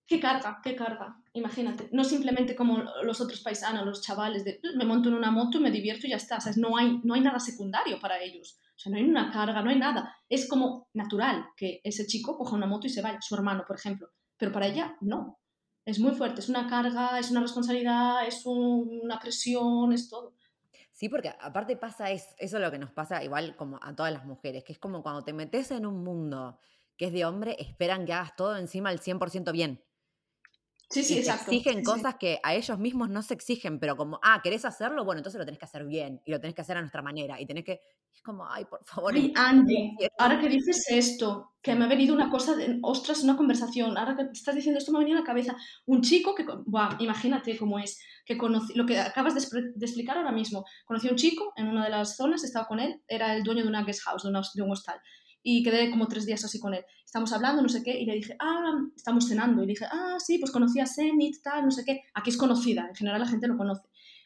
qué carga, qué carga, imagínate. No simplemente como los otros paisanos, los chavales, de me monto en una moto, me divierto y ya está. ¿sabes? No, hay, no hay nada secundario para ellos. O sea, no hay una carga, no hay nada. Es como natural que ese chico coja una moto y se vaya, su hermano, por ejemplo. Pero para ella, no. Es muy fuerte, es una carga, es una responsabilidad, es un- una presión, es todo. Sí, porque aparte pasa es, eso es lo que nos pasa igual como a todas las mujeres, que es como cuando te metes en un mundo que es de hombre, esperan que hagas todo encima al 100% bien. Sí, sí, y te exacto. exigen Sí, sí. cosas que a ellos mismos no se exigen, pero como, ah, ¿querés hacerlo? Bueno, entonces lo tenés que hacer bien y lo tenés que hacer a nuestra manera y tenés que, es como, ay, por favor. Ay, quiero". ahora que dices esto, que me ha venido una cosa, de, ostras, una conversación, ahora que estás diciendo esto me ha venido a la cabeza, un chico que, buah, imagínate cómo es, que conocí, lo que acabas de explicar ahora mismo, conocí a un chico en una de las zonas, estaba con él, era el dueño de una guest house, de, una- de un hostal, y quedé como tres días así con él. Estamos hablando, no sé qué, y le dije, ah, estamos cenando, y le dije, ah, sí, pues conocí a Zenit, tal, no sé qué, aquí es conocida, en general la gente lo conoce.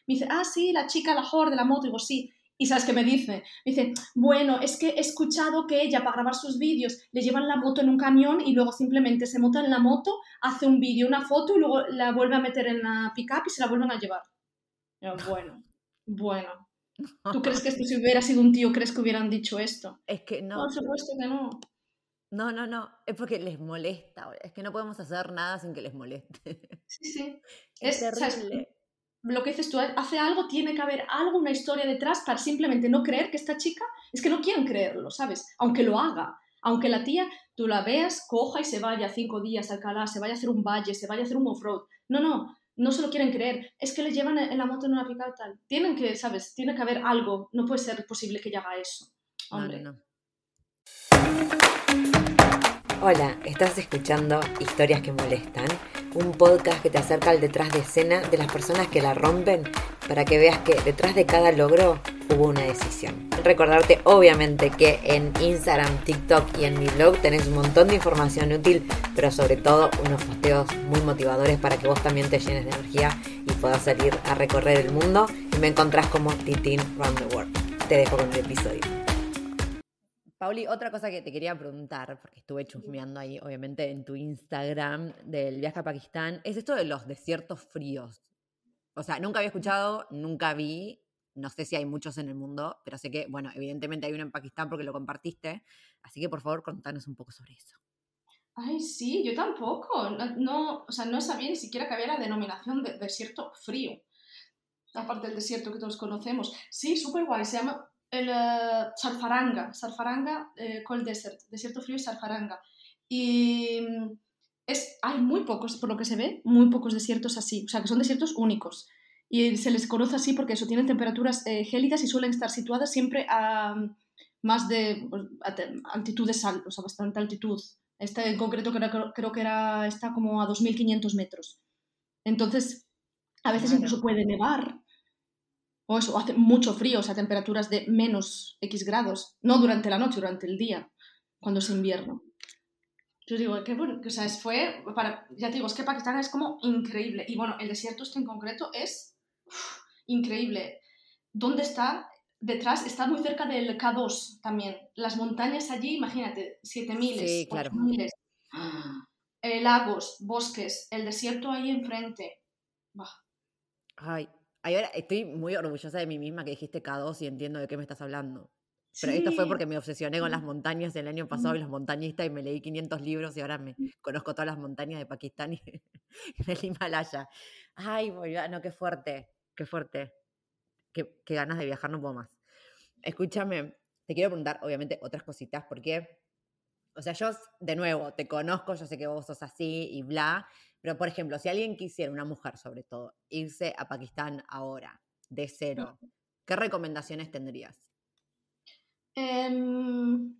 Me dice, ah, sí, la chica, la Jor de la moto, digo, sí, y ¿sabes qué me dice? Me dice, bueno, es que he escuchado que ella para grabar sus vídeos le llevan la moto en un camión y luego simplemente se monta en la moto, hace un vídeo, una foto y luego la vuelve a meter en la pickup y se la vuelven a llevar. Yo, bueno, bueno. ¿Tú crees que esto si hubiera sido un tío, crees que hubieran dicho esto? Es que no, Por supuesto que no. no, no, no, es porque les molesta, es que no podemos hacer nada sin que les moleste. Sí, sí. Es, Es, terrible. Lo que dices tú, hace algo, tiene que haber algo, una historia detrás para simplemente no creer que esta chica, es que no quieren creerlo, ¿sabes? Aunque lo haga, aunque la tía, tú la veas, coja y se vaya cinco días a Alcalá, se vaya a hacer un valle, se vaya a hacer un off-road. No, no, no se lo quieren creer. Es que le llevan en la moto en una pica tal. Tienen que, ¿sabes? Tiene que haber algo. No puede ser posible que ella haga eso. Hombre. no, no. Hola, estás escuchando Historias que Molestan, un podcast que te acerca al detrás de escena de las personas que la rompen para que veas que detrás de cada logro hubo una decisión. Recordarte obviamente que en Instagram, TikTok y en mi blog tenés un montón de información útil, pero sobre todo unos posteos muy motivadores para que vos también te llenes de energía y puedas salir a recorrer el mundo y me encontrás como Titin Round the World. Te dejo con el episodio. Pauli, otra cosa que te quería preguntar, porque estuve chusmeando ahí, obviamente, en tu Instagram del viaje a Pakistán, es esto de los desiertos fríos. O sea, nunca había escuchado, nunca vi, no sé si hay muchos en el mundo, pero sé que, bueno, evidentemente hay uno en Pakistán porque lo compartiste, así que por favor contanos un poco sobre eso. Ay, sí, yo tampoco. No, o sea, no sabía ni siquiera que había la denominación de desierto frío. Aparte del desierto que todos conocemos. Sí, súper guay. Se llama el uh, Sarfaranga, Sarfaranga eh, Cold Desert, desierto frío y Sarfaranga. Y mm, es, hay muy pocos, por lo que se ve, muy pocos desiertos así, o sea, que son desiertos únicos. Y se les conoce así porque eso, tienen temperaturas eh, gélidas y suelen estar situadas siempre a mm, más de pues, altitudes altas, o sea, bastante altitud. Este en concreto creo, creo que era, está como a 2.500 metros. Entonces, a veces incluso puede nevar o eso, hace mucho frío, o sea, temperaturas de menos X grados, no durante la noche, durante el día, cuando es invierno. Yo digo, que bueno, o sea, fue, para, ya te digo, es que Pakistán es como increíble. Y bueno, el desierto este en concreto es increíble. ¿Dónde está? Detrás está muy cerca del K2 también. Las montañas allí, imagínate, 7000, sí, claro. Eh, lagos, bosques, el desierto ahí enfrente. Bah. Ay, Ahora estoy muy orgullosa de mí misma que dijiste K2 y entiendo de qué me estás hablando. Pero esto fue porque me obsesioné con las montañas el año pasado y los montañistas y me leí 500 libros y ahora me conozco todas las montañas de Pakistán y del Himalaya. Ay, no, qué fuerte, qué fuerte. Qué, ganas de viajar, no puedo más. Escúchame, te quiero preguntar, obviamente, otras cositas, porque, o sea, yo, de nuevo, te conozco, yo sé que vos sos así y bla, pero, por ejemplo, si alguien quisiera, una mujer sobre todo, irse a Pakistán ahora, de cero, ¿qué recomendaciones tendrías? Em,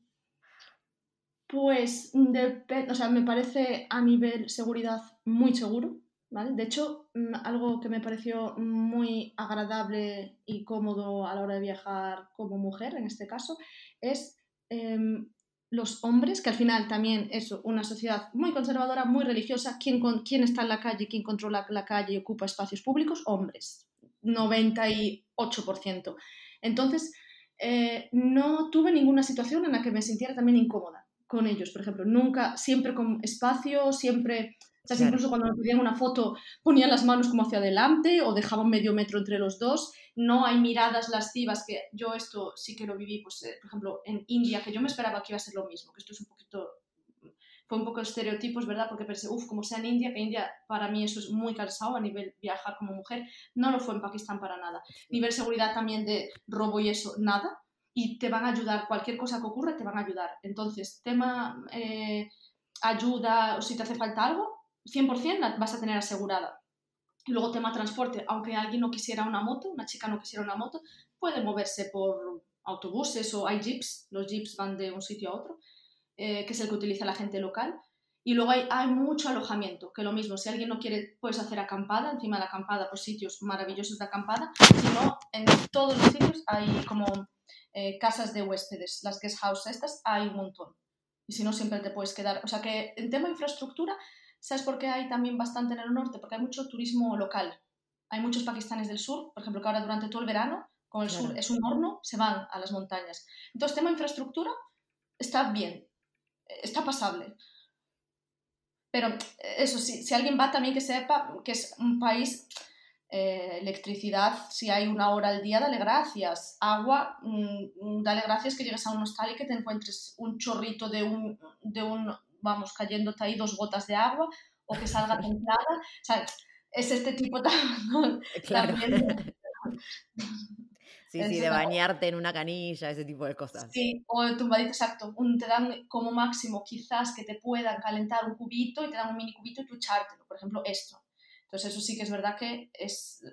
pues, o sea, me parece a nivel seguridad muy seguro. ¿Vale? De hecho, mm, algo que me pareció muy agradable y cómodo a la hora de viajar como mujer, en este caso, es em, los hombres, que al final también es una sociedad muy conservadora, muy religiosa, ¿quién, quién está en la calle, quién controla la calle y ocupa espacios públicos? Hombres, 98%. Entonces, eh, no tuve ninguna situación en la que me sintiera también incómoda con ellos, por ejemplo, nunca, siempre con espacio, siempre o sea, incluso cuando me pedían una foto ponían las manos como hacia adelante o dejaban medio metro entre los dos. No hay miradas lascivas, que yo esto sí que lo viví, pues, eh, por ejemplo, en India, que yo me esperaba que iba a ser lo mismo, que esto es un poquito, fue un poco estereotipos, ¿verdad? Porque pensé, uff, como sea en India, que India para mí eso es muy cansado a nivel viajar como mujer. No lo fue en Pakistán para nada. Nivel seguridad también de robo y eso, nada. Y te van a ayudar, cualquier cosa que ocurra te van a ayudar. Entonces, tema eh, ayuda o si te hace falta algo, 100% la vas a tener asegurada. Y luego tema transporte, aunque alguien no quisiera una moto, una chica no quisiera una moto, puede moverse por autobuses o hay jeeps, los jeeps van de un sitio a otro, eh, que es el que utiliza la gente local. Y luego hay, hay, mucho alojamiento, que lo mismo, si alguien no quiere, puedes hacer acampada, encima de la acampada, por sitios maravillosos de acampada, sino en todos los sitios hay como eh, casas de huéspedes, las guest house estas, hay un montón. Y si no, siempre te puedes quedar. O sea que en tema infraestructura, ¿Sabes por qué hay también bastante en el norte? Porque hay mucho turismo local. Hay muchos pakistanes del sur, por ejemplo, que ahora durante todo el verano, como el sur es un horno, se van a las montañas. Entonces, tema infraestructura está bien, está pasable. Pero eso sí, si alguien va también que sepa que es un país, eh, electricidad, si hay una hora al día, dale gracias. Agua, mm, dale gracias que llegues a un hostal y que te encuentres un chorrito de un, de un vamos, cayéndote ahí dos gotas de agua o que salga templada. O sea, es este tipo también. Claro. Sí, sí, de bañarte en una canilla, ese tipo de cosas. Sí, o tumbadito, exacto. Un, te dan como máximo quizás que te puedan calentar un cubito y te dan un mini cubito y tú echártelo, por ejemplo, esto. Entonces eso sí que es verdad que es,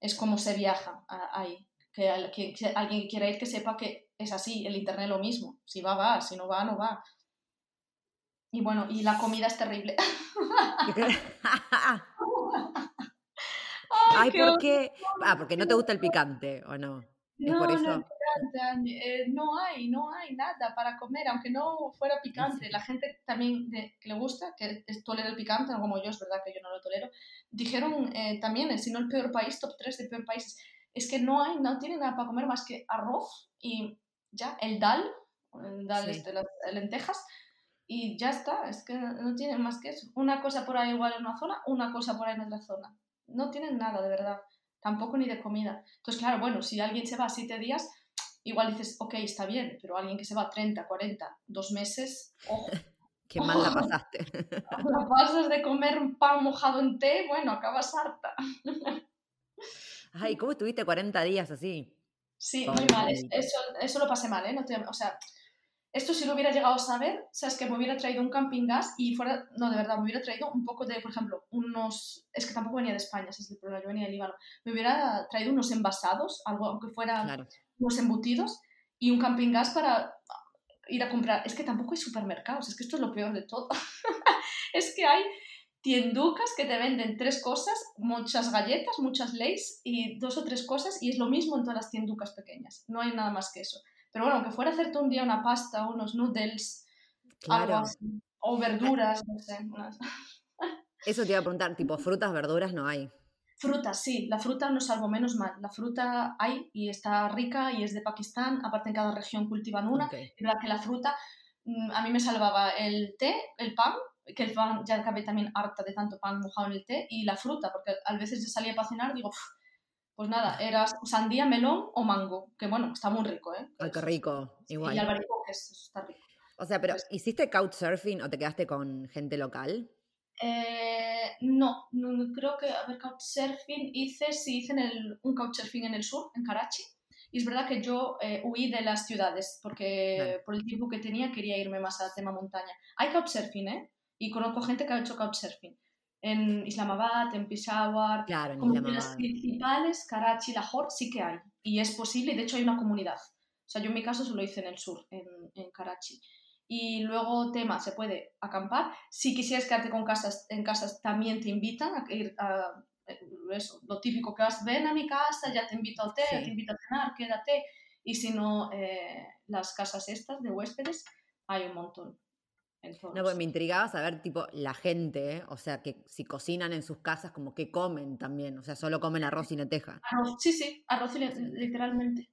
es como se viaja ahí. Que, que, que alguien quiera ir que sepa que es así, el internet lo mismo. Si va, va, si no va, no va. Y bueno, y la comida es terrible. Ay, ¿por qué? Ah, porque no te gusta el picante, ¿o no? no, por eso? No, eh, no hay, no hay nada para comer, aunque no fuera picante. La gente también que le gusta, que tolera el picante, como yo, es verdad que yo no lo tolero, dijeron eh, también, si no el peor país, top 3 de peor países, es que no hay, no tienen nada para comer más que arroz y ya, el dal, el dal de las lentejas, y ya está, es que no tienen más que eso. Una cosa por ahí igual en una zona, una cosa por ahí en otra zona. No tienen nada, de verdad. Tampoco ni de comida. Entonces, claro, bueno, si alguien se va siete días, igual dices, ok, está bien, pero alguien que se va 30, 40, dos meses, ojo. Qué mal la pasaste. La pasas de comer un pan mojado en té, bueno, acabas harta. Ay, ¿cómo estuviste 40 días así? Sí, muy mal. Eso, eso lo pasé mal, ¿eh? No o sea, esto si lo hubiera llegado a saber, sabes que me hubiera traído un camping gas y fuera, no, de verdad, me hubiera traído un poco de, por ejemplo, unos, es que tampoco venía de España, ese es el problema, yo venía de Líbano, me hubiera traído unos envasados, algo aunque fueran unos embutidos y un camping gas para ir a comprar. Es que tampoco hay supermercados, es que esto es lo peor de todo. es que hay tienducas que te venden tres cosas, muchas galletas, muchas leys y dos o tres cosas y es lo mismo en todas las tienducas pequeñas, no hay nada más que eso. Pero bueno, aunque fuera a hacerte un día una pasta, unos noodles, algo o verduras, no sé. Eso te iba a preguntar, tipo, frutas, verduras no hay. Frutas, sí, la fruta no salvo menos mal. La fruta hay y está rica y es de Pakistán, aparte en cada región cultivan una. Y verdad que la fruta, mm, a mí me salvaba el té, el pan, que el pan ya acabé también harta de tanto pan mojado en el té, y la fruta, porque a veces yo salía para cenar, digo, pues nada, era sandía, melón o mango, que bueno, está muy rico, ¿eh? Ay, qué rico, igual. Y albaricoques, está rico. O sea, pero pues ¿hiciste couchsurfing o te quedaste con gente local? Eh, no, no, creo que, a ver, couchsurfing hice, sí hice en el, un couchsurfing en el sur, en Karachi. Y es verdad que yo eh, huí de las ciudades porque por el tiempo que tenía quería irme más al tema montaña. Hay couchsurfing, ¿eh? Y conozco gente que ha hecho couchsurfing en Islamabad, en Peshawar, claro, como en las principales, Karachi, Lahore, sí que hay. Y es posible, y de hecho hay una comunidad. O sea, yo en mi caso solo hice en el sur, en, en Karachi. Y luego, tema, se puede acampar. Si quisieras quedarte con casas, en casas, también te invitan a ir a eh, eso, lo típico que vas, ven a mi casa, ya te invito al té, te invito a cenar, quédate. Y si no, eh, las casas estas de huéspedes, hay un montón. No, pues me intrigaba saber, tipo, la gente, ¿eh? o sea, que si cocinan en sus casas, como que comen también, o sea, solo comen arroz y lenteja. Arroz, sí, sí, arroz y literalmente.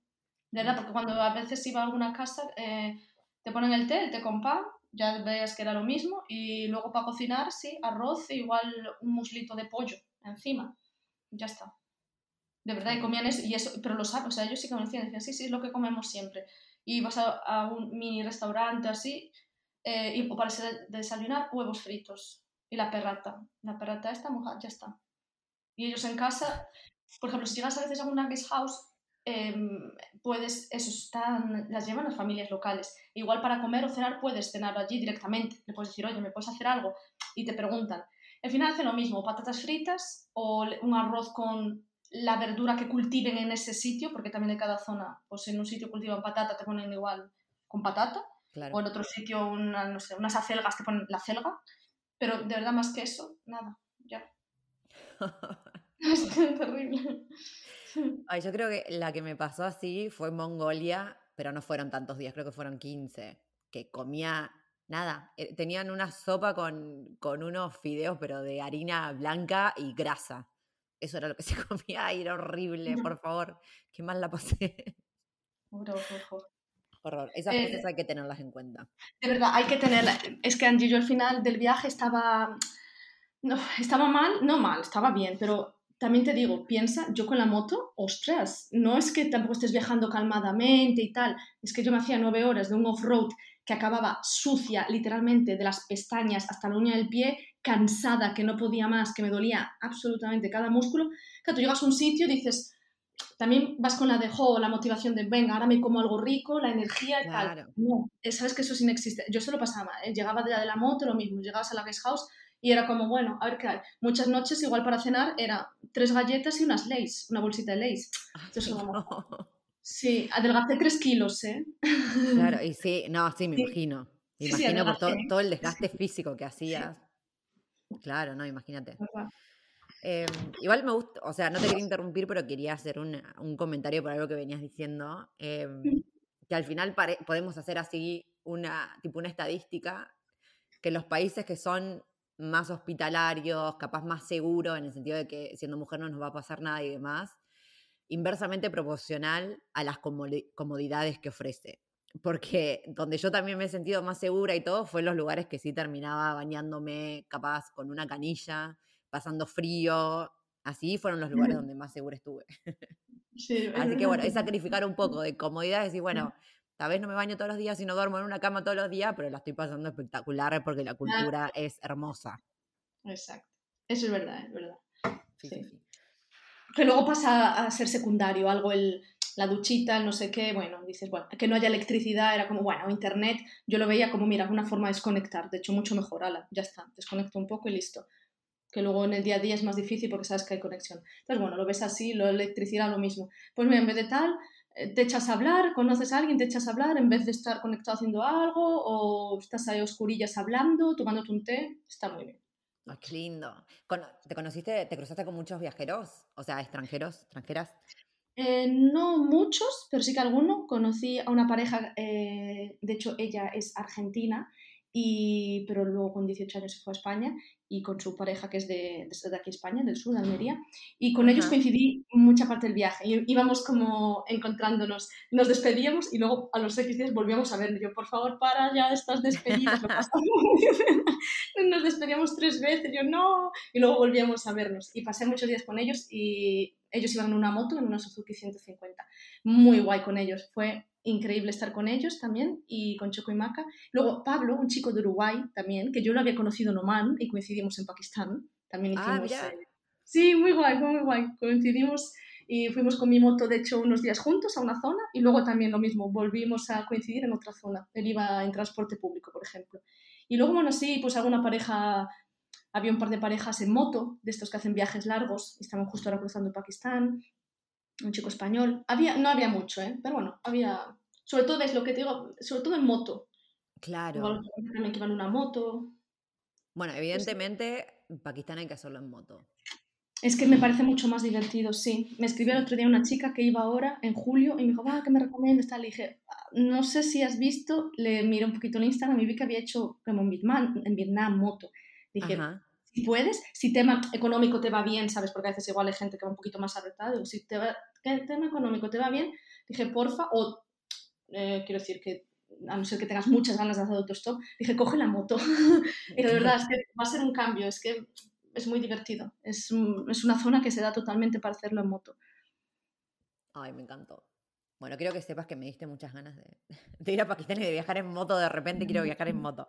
De verdad, porque cuando a veces iba a alguna casa, eh, te ponen el té, el té con pan, ya veías que era lo mismo, y luego para cocinar, sí, arroz e igual un muslito de pollo encima, ya está. De verdad, y comían eso, y eso pero lo saben, o sea, ellos sí que me decían, decían, sí, sí, es lo que comemos siempre. Y vas a, a un mini restaurante así, eh, y, para desayunar huevos fritos y la perrata. La perrata está mojada, ya está. Y ellos en casa, por ejemplo, si llegas a veces a una guest house, em, puedes, eso, están, las llevan las familias locales. Igual para comer o cenar puedes cenar allí directamente. Le puedes decir, oye, ¿me puedes hacer algo? Y te preguntan. Al final hacen lo mismo, patatas fritas o un arroz con la verdura que cultiven en ese sitio, porque también de cada zona, pues en un sitio cultivan patata, te ponen igual con patata, o en otro sitio una, no sé, unas acelgas que ponen la celga, pero de verdad más que eso, nada, ya. es terrible. Ay, yo creo que la que me pasó así fue Mongolia, pero no fueron tantos días, creo que fueron 15, que comía nada. Eh, tenían una sopa con, con unos fideos, pero de harina blanca y grasa. Eso era lo que se comía y era horrible, por favor. Qué mal la pasé. Horror. Esas eh, cosas hay que tenerlas en cuenta. De verdad, hay que tenerlas. Es que Angie, yo al final del viaje estaba. No, estaba mal, no mal, estaba bien, pero también te digo, piensa, yo con la moto, ostras, no es que tampoco estés viajando calmadamente y tal, es que yo me hacía nueve horas de un off-road que acababa sucia, literalmente, de las pestañas hasta la uña del pie, cansada, que no podía más, que me dolía absolutamente cada músculo. Que tú llegas a un sitio y dices, también vas con la de, jo, la motivación de, venga, ahora me como algo rico, la energía y tal. No, eh, sabes que eso es inexistente. Yo se lo pasaba, ¿eh? llegaba de, de la moto, lo mismo, llegabas a la guest house y era como, bueno, a ver qué hay. Muchas noches, igual para cenar, era tres galletas y unas leis, una bolsita de leis. Sí, adelgacé tres kilos, ¿eh? Claro, y sí, no, sí, me imagino. Me Sí, sí, imagino por todo, todo el desgaste físico que hacías. Claro, no, imagínate. Eh, igual me gusta, o sea, no te quería interrumpir, pero quería hacer un, un comentario por algo que venías diciendo. eh, que al final pare- podemos hacer así una, tipo una estadística, que los países que son más hospitalarios, capaz más seguros, en el sentido de que siendo mujer no nos va a pasar nada y demás, inversamente proporcional a las comodi- comodidades que ofrece. Porque donde yo también me he sentido más segura y todo fue en los lugares que sí terminaba bañándome capaz con una canilla, pasando frío. Así fueron los lugares donde más segura estuve. Sí, Así que bueno, es sacrificar un poco de comodidad, decir, bueno, tal vez no me baño todos los días y no duermo en una cama todos los días, pero la estoy pasando espectacular porque la cultura es hermosa. Exacto. Eso es verdad, es verdad. Sí, Sí. sí, sí. Que luego pasa a ser secundario, algo el, la duchita, el no sé qué, bueno, dices, bueno, que no haya electricidad, era como, bueno, internet, yo lo veía como, mira, una forma de desconectar, de hecho, mucho mejor, ala, ya está, desconecto un poco y listo. Que luego en el día a día es más difícil porque sabes que hay conexión. Entonces, bueno, lo ves así, lo electricidad, lo mismo. Pues mira, en vez de tal, eh, te echas a hablar, conoces a alguien, te echas a hablar, en vez de estar conectado haciendo algo, o estás ahí a oscurillas hablando, tomándote un té, está muy bien. Ay, qué lindo. ¿Te conociste, te cruzaste con muchos viajeros? O sea, extranjeros, extranjeras. Eh, no muchos, pero sí que alguno. Conocí a una pareja, eh, de hecho ella es argentina, y, pero luego con 18 años se fue a España y con su pareja que es de, de aquí España, del sur, de Almería, y con ellos Ajá. coincidí mucha parte del viaje. Íbamos como encontrándonos, nos despedíamos y luego a los X días volvíamos a ver. Yo, por favor, para ya estas despedidas. nos despedíamos tres veces, yo no, y luego volvíamos a vernos. Y pasé muchos días con ellos y ellos iban en una moto, en una Suzuki 150. Muy guay con ellos, fue increíble estar con ellos también y con Choco y Maca. Luego Pablo, un chico de Uruguay también, que yo lo había conocido en Oman y coincidimos en Pakistán. También Ah, hicimos... eh, Sí, muy guay, muy guay. Coincidimos y fuimos con mi moto, de hecho, unos días juntos a una zona y luego también lo mismo, volvimos a coincidir en otra zona. Él iba en transporte público, por ejemplo. Y luego, bueno, sí, pues alguna pareja, había un par de parejas en moto, de estos que hacen viajes largos, y estaban justo ahora cruzando Pakistán, un chico español. Había, no había mucho, ¿eh? pero bueno, había, sobre todo, es lo que te digo, sobre todo en moto. Claro. Igual también que iban en una moto. Bueno, evidentemente, en Pakistán hay que hacerlo en moto. Es que me parece mucho más divertido, sí. Me escribió el otro día una chica que iba ahora, en julio, y me dijo, ah, ¿qué me recomiendas? Le dije, "Ah, no sé si has visto, le miré un poquito el Instagram y vi que había hecho como en Vietnam, en Vietnam moto. Dije, Ajá. si puedes, si tema económico te va bien, ¿sabes? Porque a veces igual hay gente que va un poquito más apretada. Digo, si te va, el tema económico te va bien, dije, porfa, o eh, quiero decir que a no ser que tengas muchas ganas de hacer autostop, dije, coge la moto. y de verdad, es que va a ser un cambio, es que es muy divertido. Es, es una zona que se da totalmente para hacerlo en moto. Ay, me encantó. Bueno, quiero que sepas que me diste muchas ganas de, de ir a Pakistán y de viajar en moto. De repente quiero viajar en moto.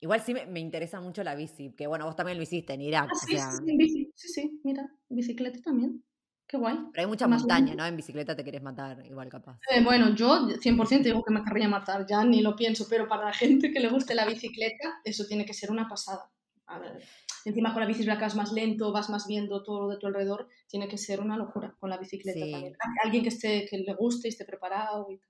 Igual sí me, me interesa mucho la bici, que bueno, vos también lo hiciste en Irak. Ah, o sí, sea, sí, sí, bici. Sí, sí, mira, bicicleta también. Qué guay. pero hay mucha Más montaña. ¿no? En bicicleta te querés matar, igual capaz. Eh, bueno, yo 100% digo que me querría matar, ya ni lo pienso, pero para la gente que le guste la bicicleta, eso tiene que ser una pasada. A ver, encima con la bici vas más lento, vas más viendo todo lo de tu alrededor, tiene que ser una locura con la bicicleta Sí. también. Alguien que, esté, que le guste y esté preparado. y tal.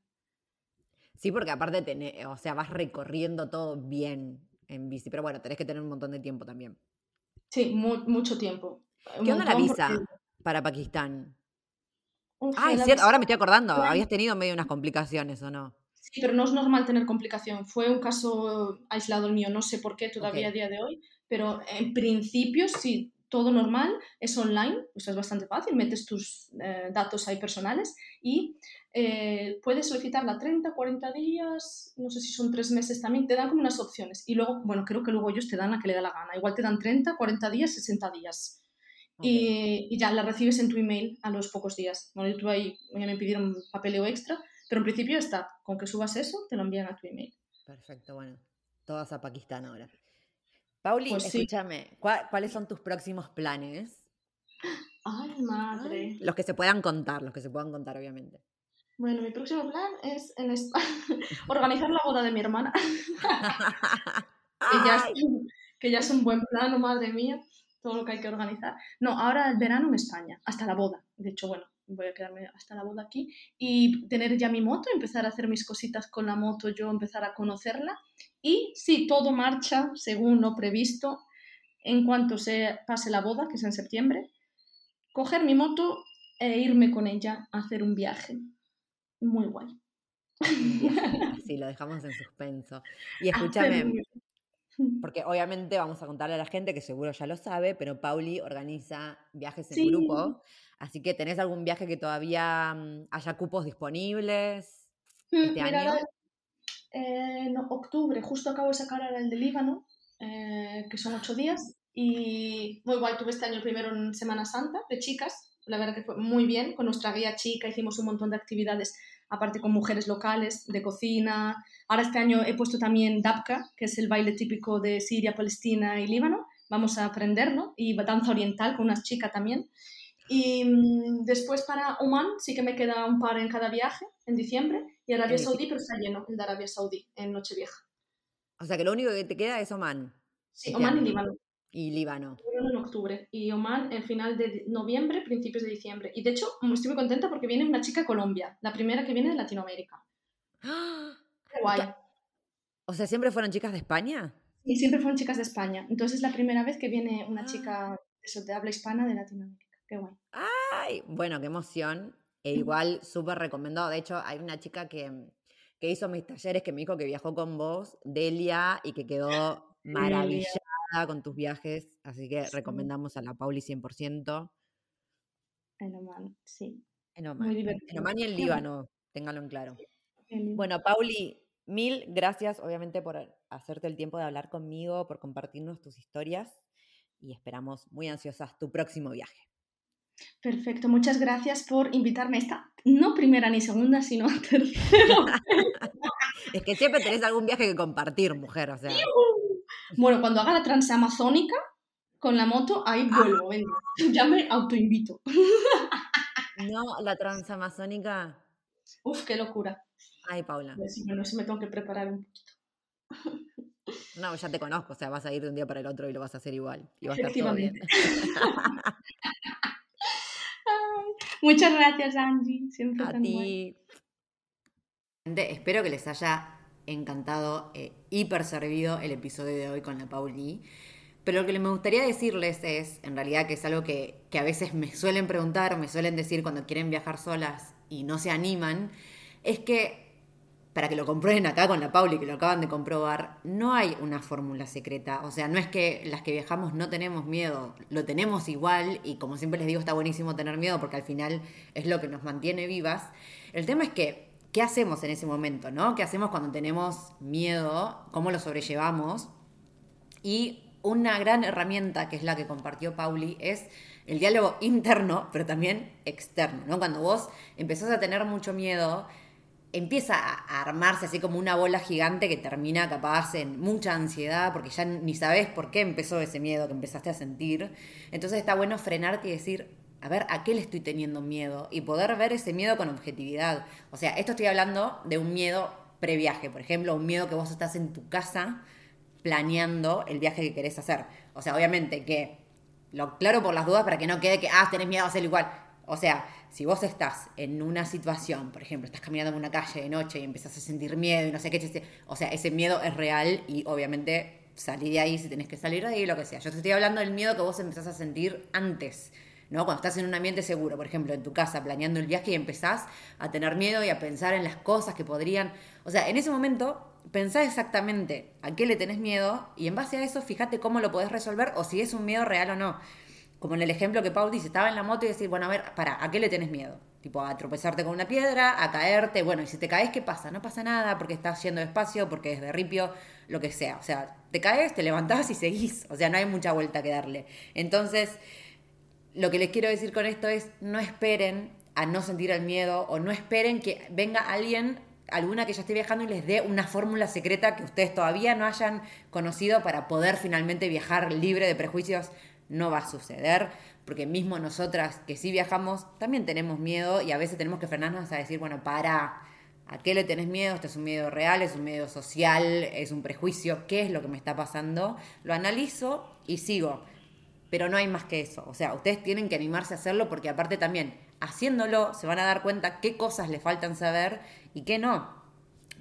Sí, porque aparte, tenés, o sea, vas recorriendo todo bien en bici, pero bueno, tenés que tener un montón de tiempo también. Sí, mu- mucho tiempo. Un ¿Qué onda la visa porque- para Pakistán? Uf, Ah, es cierto, visa- ahora me estoy acordando, Bueno. habías tenido medio unas complicaciones, ¿o no? Sí, pero no es normal tener complicación. Fue un caso aislado el mío, no sé por qué todavía a día de hoy, pero en principio sí, todo normal, es online, o sea, es bastante fácil, metes tus eh, datos ahí personales y eh, puedes solicitarla 30, 40 días, no sé si son tres meses también, te dan como unas opciones. Y luego, bueno, creo que luego ellos te dan la que le da la gana. Igual te dan 30, 40 días, 60 días. Y, y ya la recibes en tu email a los pocos días. Bueno, yo tuve ahí, ya me pidieron papeleo extra, pero en principio está. Con que subas eso, te lo envían a tu email. Perfecto, bueno. Todas a Pakistán ahora. Pauli, Pues escúchame, ¿cuá- ¿cuáles son tus próximos planes? Ay, madre. Los que se puedan contar, los que se puedan contar, obviamente. Bueno, mi próximo plan es en España organizar la boda de mi hermana. que, ya es, Ay, que ya es un buen plano, madre mía, todo lo que hay que organizar. No, ahora el verano en España, hasta la boda. De hecho, bueno, voy a quedarme hasta la boda aquí, y tener ya mi moto, empezar a hacer mis cositas con la moto, yo empezar a conocerla. Y si todo marcha según lo previsto, en cuanto se pase la boda, que es en septiembre, coger mi moto e irme con ella a hacer un viaje. Muy guay. Sí, lo dejamos en suspenso. Y escúchame, porque obviamente vamos a contarle a la gente que seguro ya lo sabe, pero Pauli organiza viajes en grupo. Así que, ¿tenés algún viaje que todavía mm, haya cupos disponibles mm, este año? en octubre, justo acabo de sacar ahora el de Líbano, eh, que son ocho días. Y muy guay, tuve este año primero en Semana Santa de chicas. La verdad que fue muy bien. Con nuestra guía chica hicimos un montón de actividades aparte con mujeres locales, de cocina. Ahora este año he puesto también Dabka, que es el baile típico de Siria, Palestina y Líbano. Vamos a aprenderlo. Y danza oriental con unas chicas también. Y mm, después para Oman sí que me queda un par en cada viaje, en diciembre. Y Arabia Saudí, pero está lleno el de Arabia Saudí, en Nochevieja. O sea que lo único que te queda es Oman. Sí, Oman y Líbano. Y Líbano. Octubre. Y Oman en final de noviembre, principios de diciembre. Y de hecho, estoy muy contenta porque viene una chica de Colombia, la primera que viene de Latinoamérica. Qué guay. O sea, ¿siempre fueron chicas de España? Y siempre fueron chicas de España. Entonces es la primera vez que viene una chica ah. eso, de habla hispana de Latinoamérica. Qué guay. ¡Ay! Bueno, qué emoción. E igual, súper recomendado. De hecho, hay una chica que, que hizo mis talleres que me dijo que viajó con vos, Delia, y que quedó con tus viajes, así que recomendamos a la Pauli 100%. En Oman, sí. En Oman. En Oman y en Líbano, téngalo en claro. Bueno, Pauli, mil gracias obviamente por hacerte el tiempo de hablar conmigo, por compartirnos tus historias y esperamos muy ansiosas tu próximo viaje. Perfecto, muchas gracias por invitarme a esta, no primera ni segunda, sino tercera. es que siempre tenés algún viaje que compartir, mujer, o sea. Bueno, cuando haga la transamazónica con la moto, ahí ah. vuelvo, venga. Ya me autoinvito. No, la transamazónica. Uf, qué locura. Ay, Paula. Pues, bueno, eso me tengo que preparar un poquito. No, ya te conozco, o sea, vas a ir de un día para el otro y lo vas a hacer igual. Y va a estar todo bien. muchas gracias, Angie. Siempre a ti. Espero que les haya encantado, eh, hiper servido el episodio de hoy con la Pauli. Pero lo que me gustaría decirles es, en realidad, que es algo que, que a veces me suelen preguntar me suelen decir cuando quieren viajar solas y no se animan, es que para que lo comprueben acá con la Pauli, que lo acaban de comprobar, no hay una fórmula secreta. O sea, no es que las que viajamos no tenemos miedo, lo tenemos igual y como siempre les digo, está buenísimo tener miedo porque al final es lo que nos mantiene vivas. El tema es que ¿qué hacemos en ese momento? ¿no? ¿Qué hacemos cuando tenemos miedo? ¿Cómo lo sobrellevamos? Y una gran herramienta, que es la que compartió Pauli, es el diálogo interno, pero también externo. ¿no? Cuando vos empezás a tener mucho miedo, empieza a armarse así como una bola gigante que termina capaz en mucha ansiedad, porque ya ni sabes por qué empezó ese miedo que empezaste a sentir. Entonces está bueno frenarte y decir, a ver a qué le estoy teniendo miedo y poder ver ese miedo con objetividad. O sea, esto estoy hablando de un miedo previaje, por ejemplo, un miedo que vos estás en tu casa planeando el viaje que querés hacer. O sea, obviamente que lo claro por las dudas para que no quede que, ah, tenés miedo a hacerlo igual. O sea, si vos estás en una situación, por ejemplo, estás caminando en una calle de noche y empezás a sentir miedo y no sé qué, o sea, ese miedo es real y obviamente salir de ahí si tenés que salir de ahí, lo que sea. Yo te estoy hablando del miedo que vos empezás a sentir antes ¿no? Cuando estás en un ambiente seguro, por ejemplo, en tu casa, planeando el viaje y empezás a tener miedo y a pensar en las cosas que podrían. O sea, en ese momento pensá exactamente a qué le tenés miedo y en base a eso fíjate cómo lo podés resolver o si es un miedo real o no. Como en el ejemplo que Paul dice, estaba en la moto y decir, bueno, a ver, para, ¿a qué le tenés miedo? Tipo, a tropezarte con una piedra, a caerte, bueno, y si te caes, ¿qué pasa? No pasa nada porque estás yendo despacio, porque es de ripio, lo que sea. O sea, te caes, te levantás y seguís. O sea, no hay mucha vuelta que darle. Entonces, lo que les quiero decir con esto es, no esperen a no sentir el miedo o no esperen que venga alguien, alguna que ya esté viajando y les dé una fórmula secreta que ustedes todavía no hayan conocido para poder finalmente viajar libre de prejuicios. No va a suceder, porque mismo nosotras que sí viajamos, también tenemos miedo y a veces tenemos que frenarnos a decir, bueno, para, ¿a qué le tenés miedo? Este es un miedo real, es un miedo social, es un prejuicio, ¿qué es lo que me está pasando? Lo analizo y sigo pero no hay más que eso. O sea, ustedes tienen que animarse a hacerlo porque aparte también, haciéndolo, se van a dar cuenta qué cosas les faltan saber y qué no.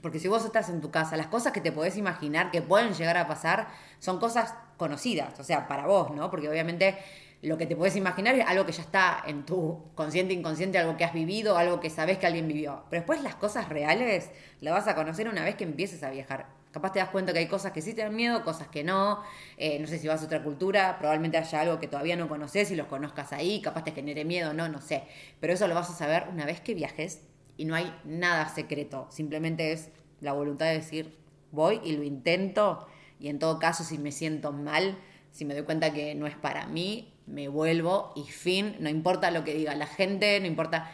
Porque si vos estás en tu casa, las cosas que te podés imaginar que pueden llegar a pasar son cosas conocidas, o sea, para vos, ¿no? Porque obviamente lo que te puedes imaginar es algo que ya está en tu consciente, inconsciente, algo que has vivido, algo que sabes que alguien vivió. Pero después las cosas reales las vas a conocer una vez que empieces a viajar. Capaz te das cuenta que hay cosas que sí te dan miedo, cosas que no. Eh, no sé si vas a otra cultura, probablemente haya algo que todavía no conoces y los conozcas ahí, capaz te genere miedo, no, no sé. Pero eso lo vas a saber una vez que viajes y no hay nada secreto. Simplemente es la voluntad de decir, voy y lo intento. Y en todo caso, si me siento mal, si me doy cuenta que no es para mí, me vuelvo y fin, no importa lo que diga la gente, no importa,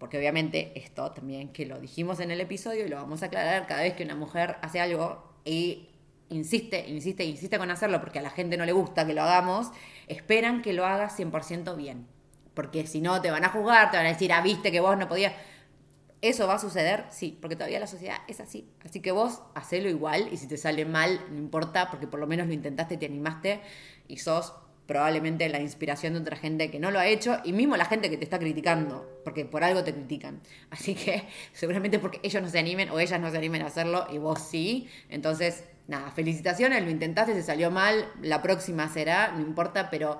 porque obviamente esto también que lo dijimos en el episodio y lo vamos a aclarar cada vez que una mujer hace algo y insiste, insiste, insiste con hacerlo porque a la gente no le gusta que lo hagamos, esperan que lo hagas 100% bien. Porque si no, te van a juzgar, te van a decir, ah, viste que vos no podías. ¿Eso va a suceder? Sí, porque todavía la sociedad es así. Así que vos hacelo igual y si te sale mal, no importa, porque por lo menos lo intentaste, te animaste y sos probablemente la inspiración de otra gente que no lo ha hecho y mismo la gente que te está criticando, porque por algo te critican. Así que seguramente porque ellos no se animen o ellas no se animen a hacerlo y vos sí. Entonces, nada, felicitaciones, lo intentaste, se salió mal, la próxima será, no importa, pero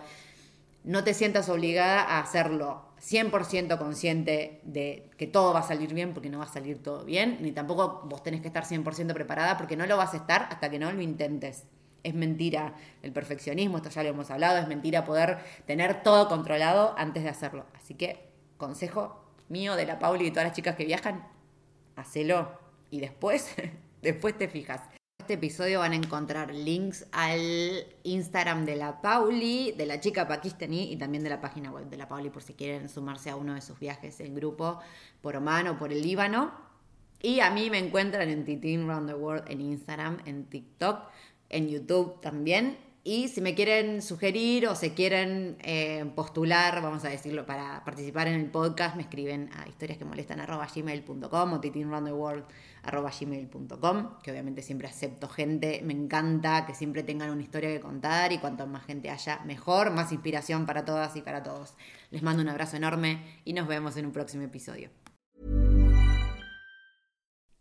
no te sientas obligada a hacerlo 100% consciente de que todo va a salir bien porque no va a salir todo bien, ni tampoco vos tenés que estar 100% preparada porque no lo vas a estar hasta que no lo intentes. Es mentira el perfeccionismo, esto ya lo hemos hablado, es mentira poder tener todo controlado antes de hacerlo. Así que, consejo mío de la Pauli y todas las chicas que viajan, hacelo y después, después te fijas. En este episodio van a encontrar links al Instagram de la Pauli, de la chica pakistaní y también de la página web de la Pauli por si quieren sumarse a uno de sus viajes en grupo por Oman o por el Líbano. Y a mí me encuentran en Titin Round the World en Instagram, en TikTok en YouTube también. Y si me quieren sugerir o se quieren eh, postular, vamos a decirlo, para participar en el podcast, me escriben a historiasquemolestan.gmail.com o titinroundtheworld.gmail.com, que obviamente siempre acepto gente, me encanta que siempre tengan una historia que contar y cuanto más gente haya, mejor, más inspiración para todas y para todos. Les mando un abrazo enorme y nos vemos en un próximo episodio.